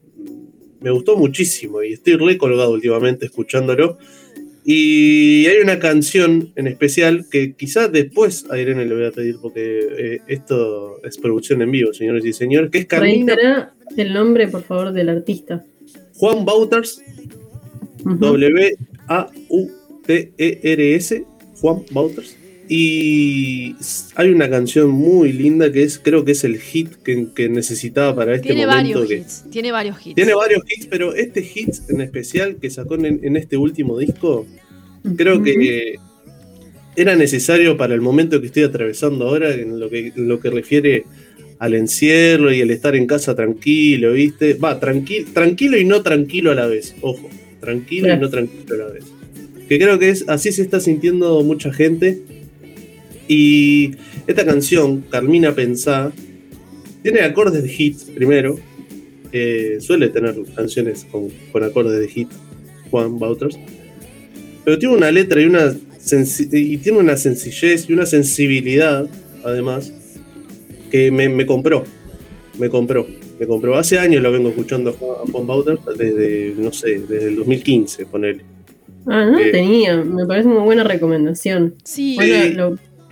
me gustó muchísimo y estoy recolgado últimamente escuchándolo, Y hay una canción en especial que quizás después a Irene le voy a pedir porque eh, esto es producción en vivo, señores y señores, que es Carmina. el nombre, por favor, del artista. Juan Bauters, W-A-U-T-E-R-S, Juan Bauters. Y hay una canción muy linda que es, creo que es el hit que, necesitaba para este tiene momento. Varios hits, tiene varios hits. Tiene varios hits, pero este hit en especial que sacó en, este último disco, creo que era necesario para el momento que estoy atravesando ahora, en lo que, lo que refiere al encierro y el estar en casa tranquilo, ¿viste? Va, tranquilo, tranquilo y no tranquilo a la vez, ojo, tranquilo y no tranquilo a la vez. Que creo que es así se está sintiendo mucha gente y esta canción, Carmina Pensá, tiene acordes de hit primero. suele tener canciones con, acordes de hit, Juan Bauters. Pero tiene una letra y una, y tiene una sencillez y una sensibilidad, además, que me, compró. Me compró. Me compró. Hace años lo vengo escuchando a Juan Bauters, desde, no sé, desde el 2015, ponele. Ah, no eh, tenía. Me parece una buena recomendación. Sí.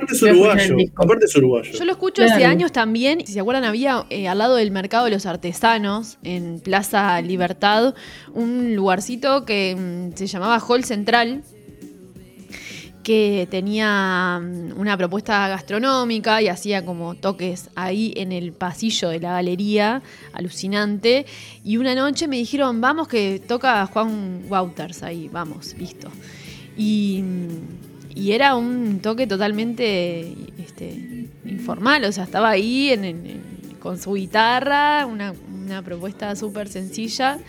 Aparte es uruguayo. Aparte es uruguayo. Yo lo escucho hace años también. Si se acuerdan, había eh, al lado del mercado de los artesanos, en Plaza Libertad, un lugarcito que mm, se llamaba Hall Central que tenía mm, una propuesta gastronómica y hacía como toques ahí en el pasillo de la galería, alucinante. Y una noche me dijeron, vamos que toca Juan Wouters ahí, vamos, listo. Y mm, y era un toque totalmente este, informal, o sea, estaba ahí con su guitarra, una, propuesta súper sencilla.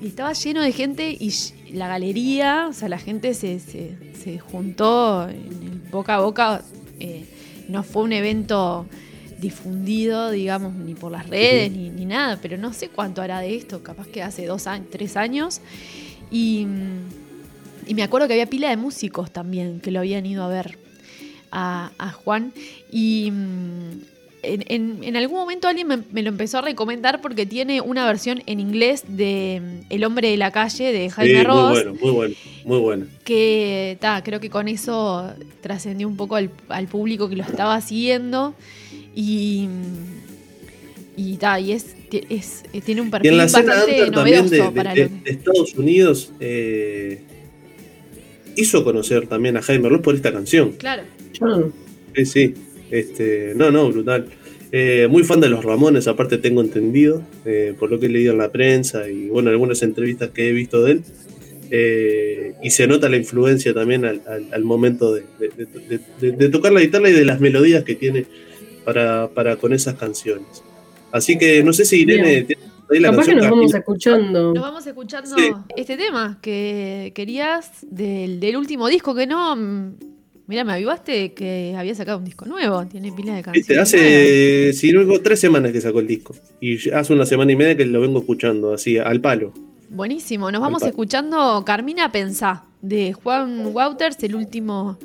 Y estaba lleno de gente y la galería, o sea, la gente se, juntó en boca a boca. Eh, no fue un evento difundido, digamos, ni por las redes, ni, ni, nada, pero no sé cuánto hará de esto, capaz que hace dos años, tres años. Y y me acuerdo que había pila de músicos también que lo habían ido a ver a, Juan. Y mm, en, algún momento alguien me, lo empezó a recomendar porque tiene una versión en inglés de mm, El hombre de la calle de Jaime sí, Ross. Muy bueno, muy bueno, muy bueno. Que creo que con eso trascendió un poco al, público que lo estaba siguiendo. Y. Mm, y, y es, tiene un perfil bastante novedoso para de, Estados Unidos. Eh, hizo conocer también a Jaime Ross por esta canción. Claro. Sí, sí. Este, no, no, brutal. Eh, muy fan de los Ramones, aparte tengo entendido, eh, por lo que he leído en la prensa y bueno, algunas entrevistas que he visto de él. Eh, y se nota la influencia también al, momento de, tocar la guitarra y de las melodías que tiene para, para con esas canciones. Así que no sé si Irene tiene Capaz que nos vamos escuchando. Nos vamos escuchando este tema que querías del, último disco que no. Mm, mira, me avivaste que había sacado un disco nuevo. Tiene pila de canciones. Hace, si luego, tres semanas que sacó el disco. Y hace una semana y media que lo vengo escuchando, así, al palo. Buenísimo. Nos vamos escuchando Carmina Pensá, de Juan Wouters, el último.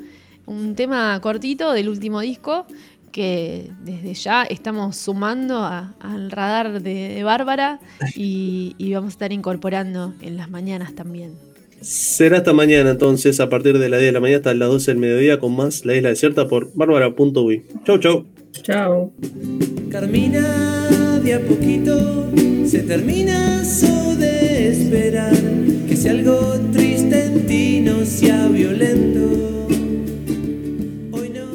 Un tema cortito del último disco que desde ya estamos sumando al radar de, Bárbara y, vamos a estar incorporando en las mañanas también. Será hasta mañana entonces, a partir de las 10 de la mañana hasta las 12 del mediodía, con más La Isla Desierta por bárbara.uy. Chau, chau. Chau. Carmina de a poquito, se termina eso de esperar que si algo triste en ti no se ha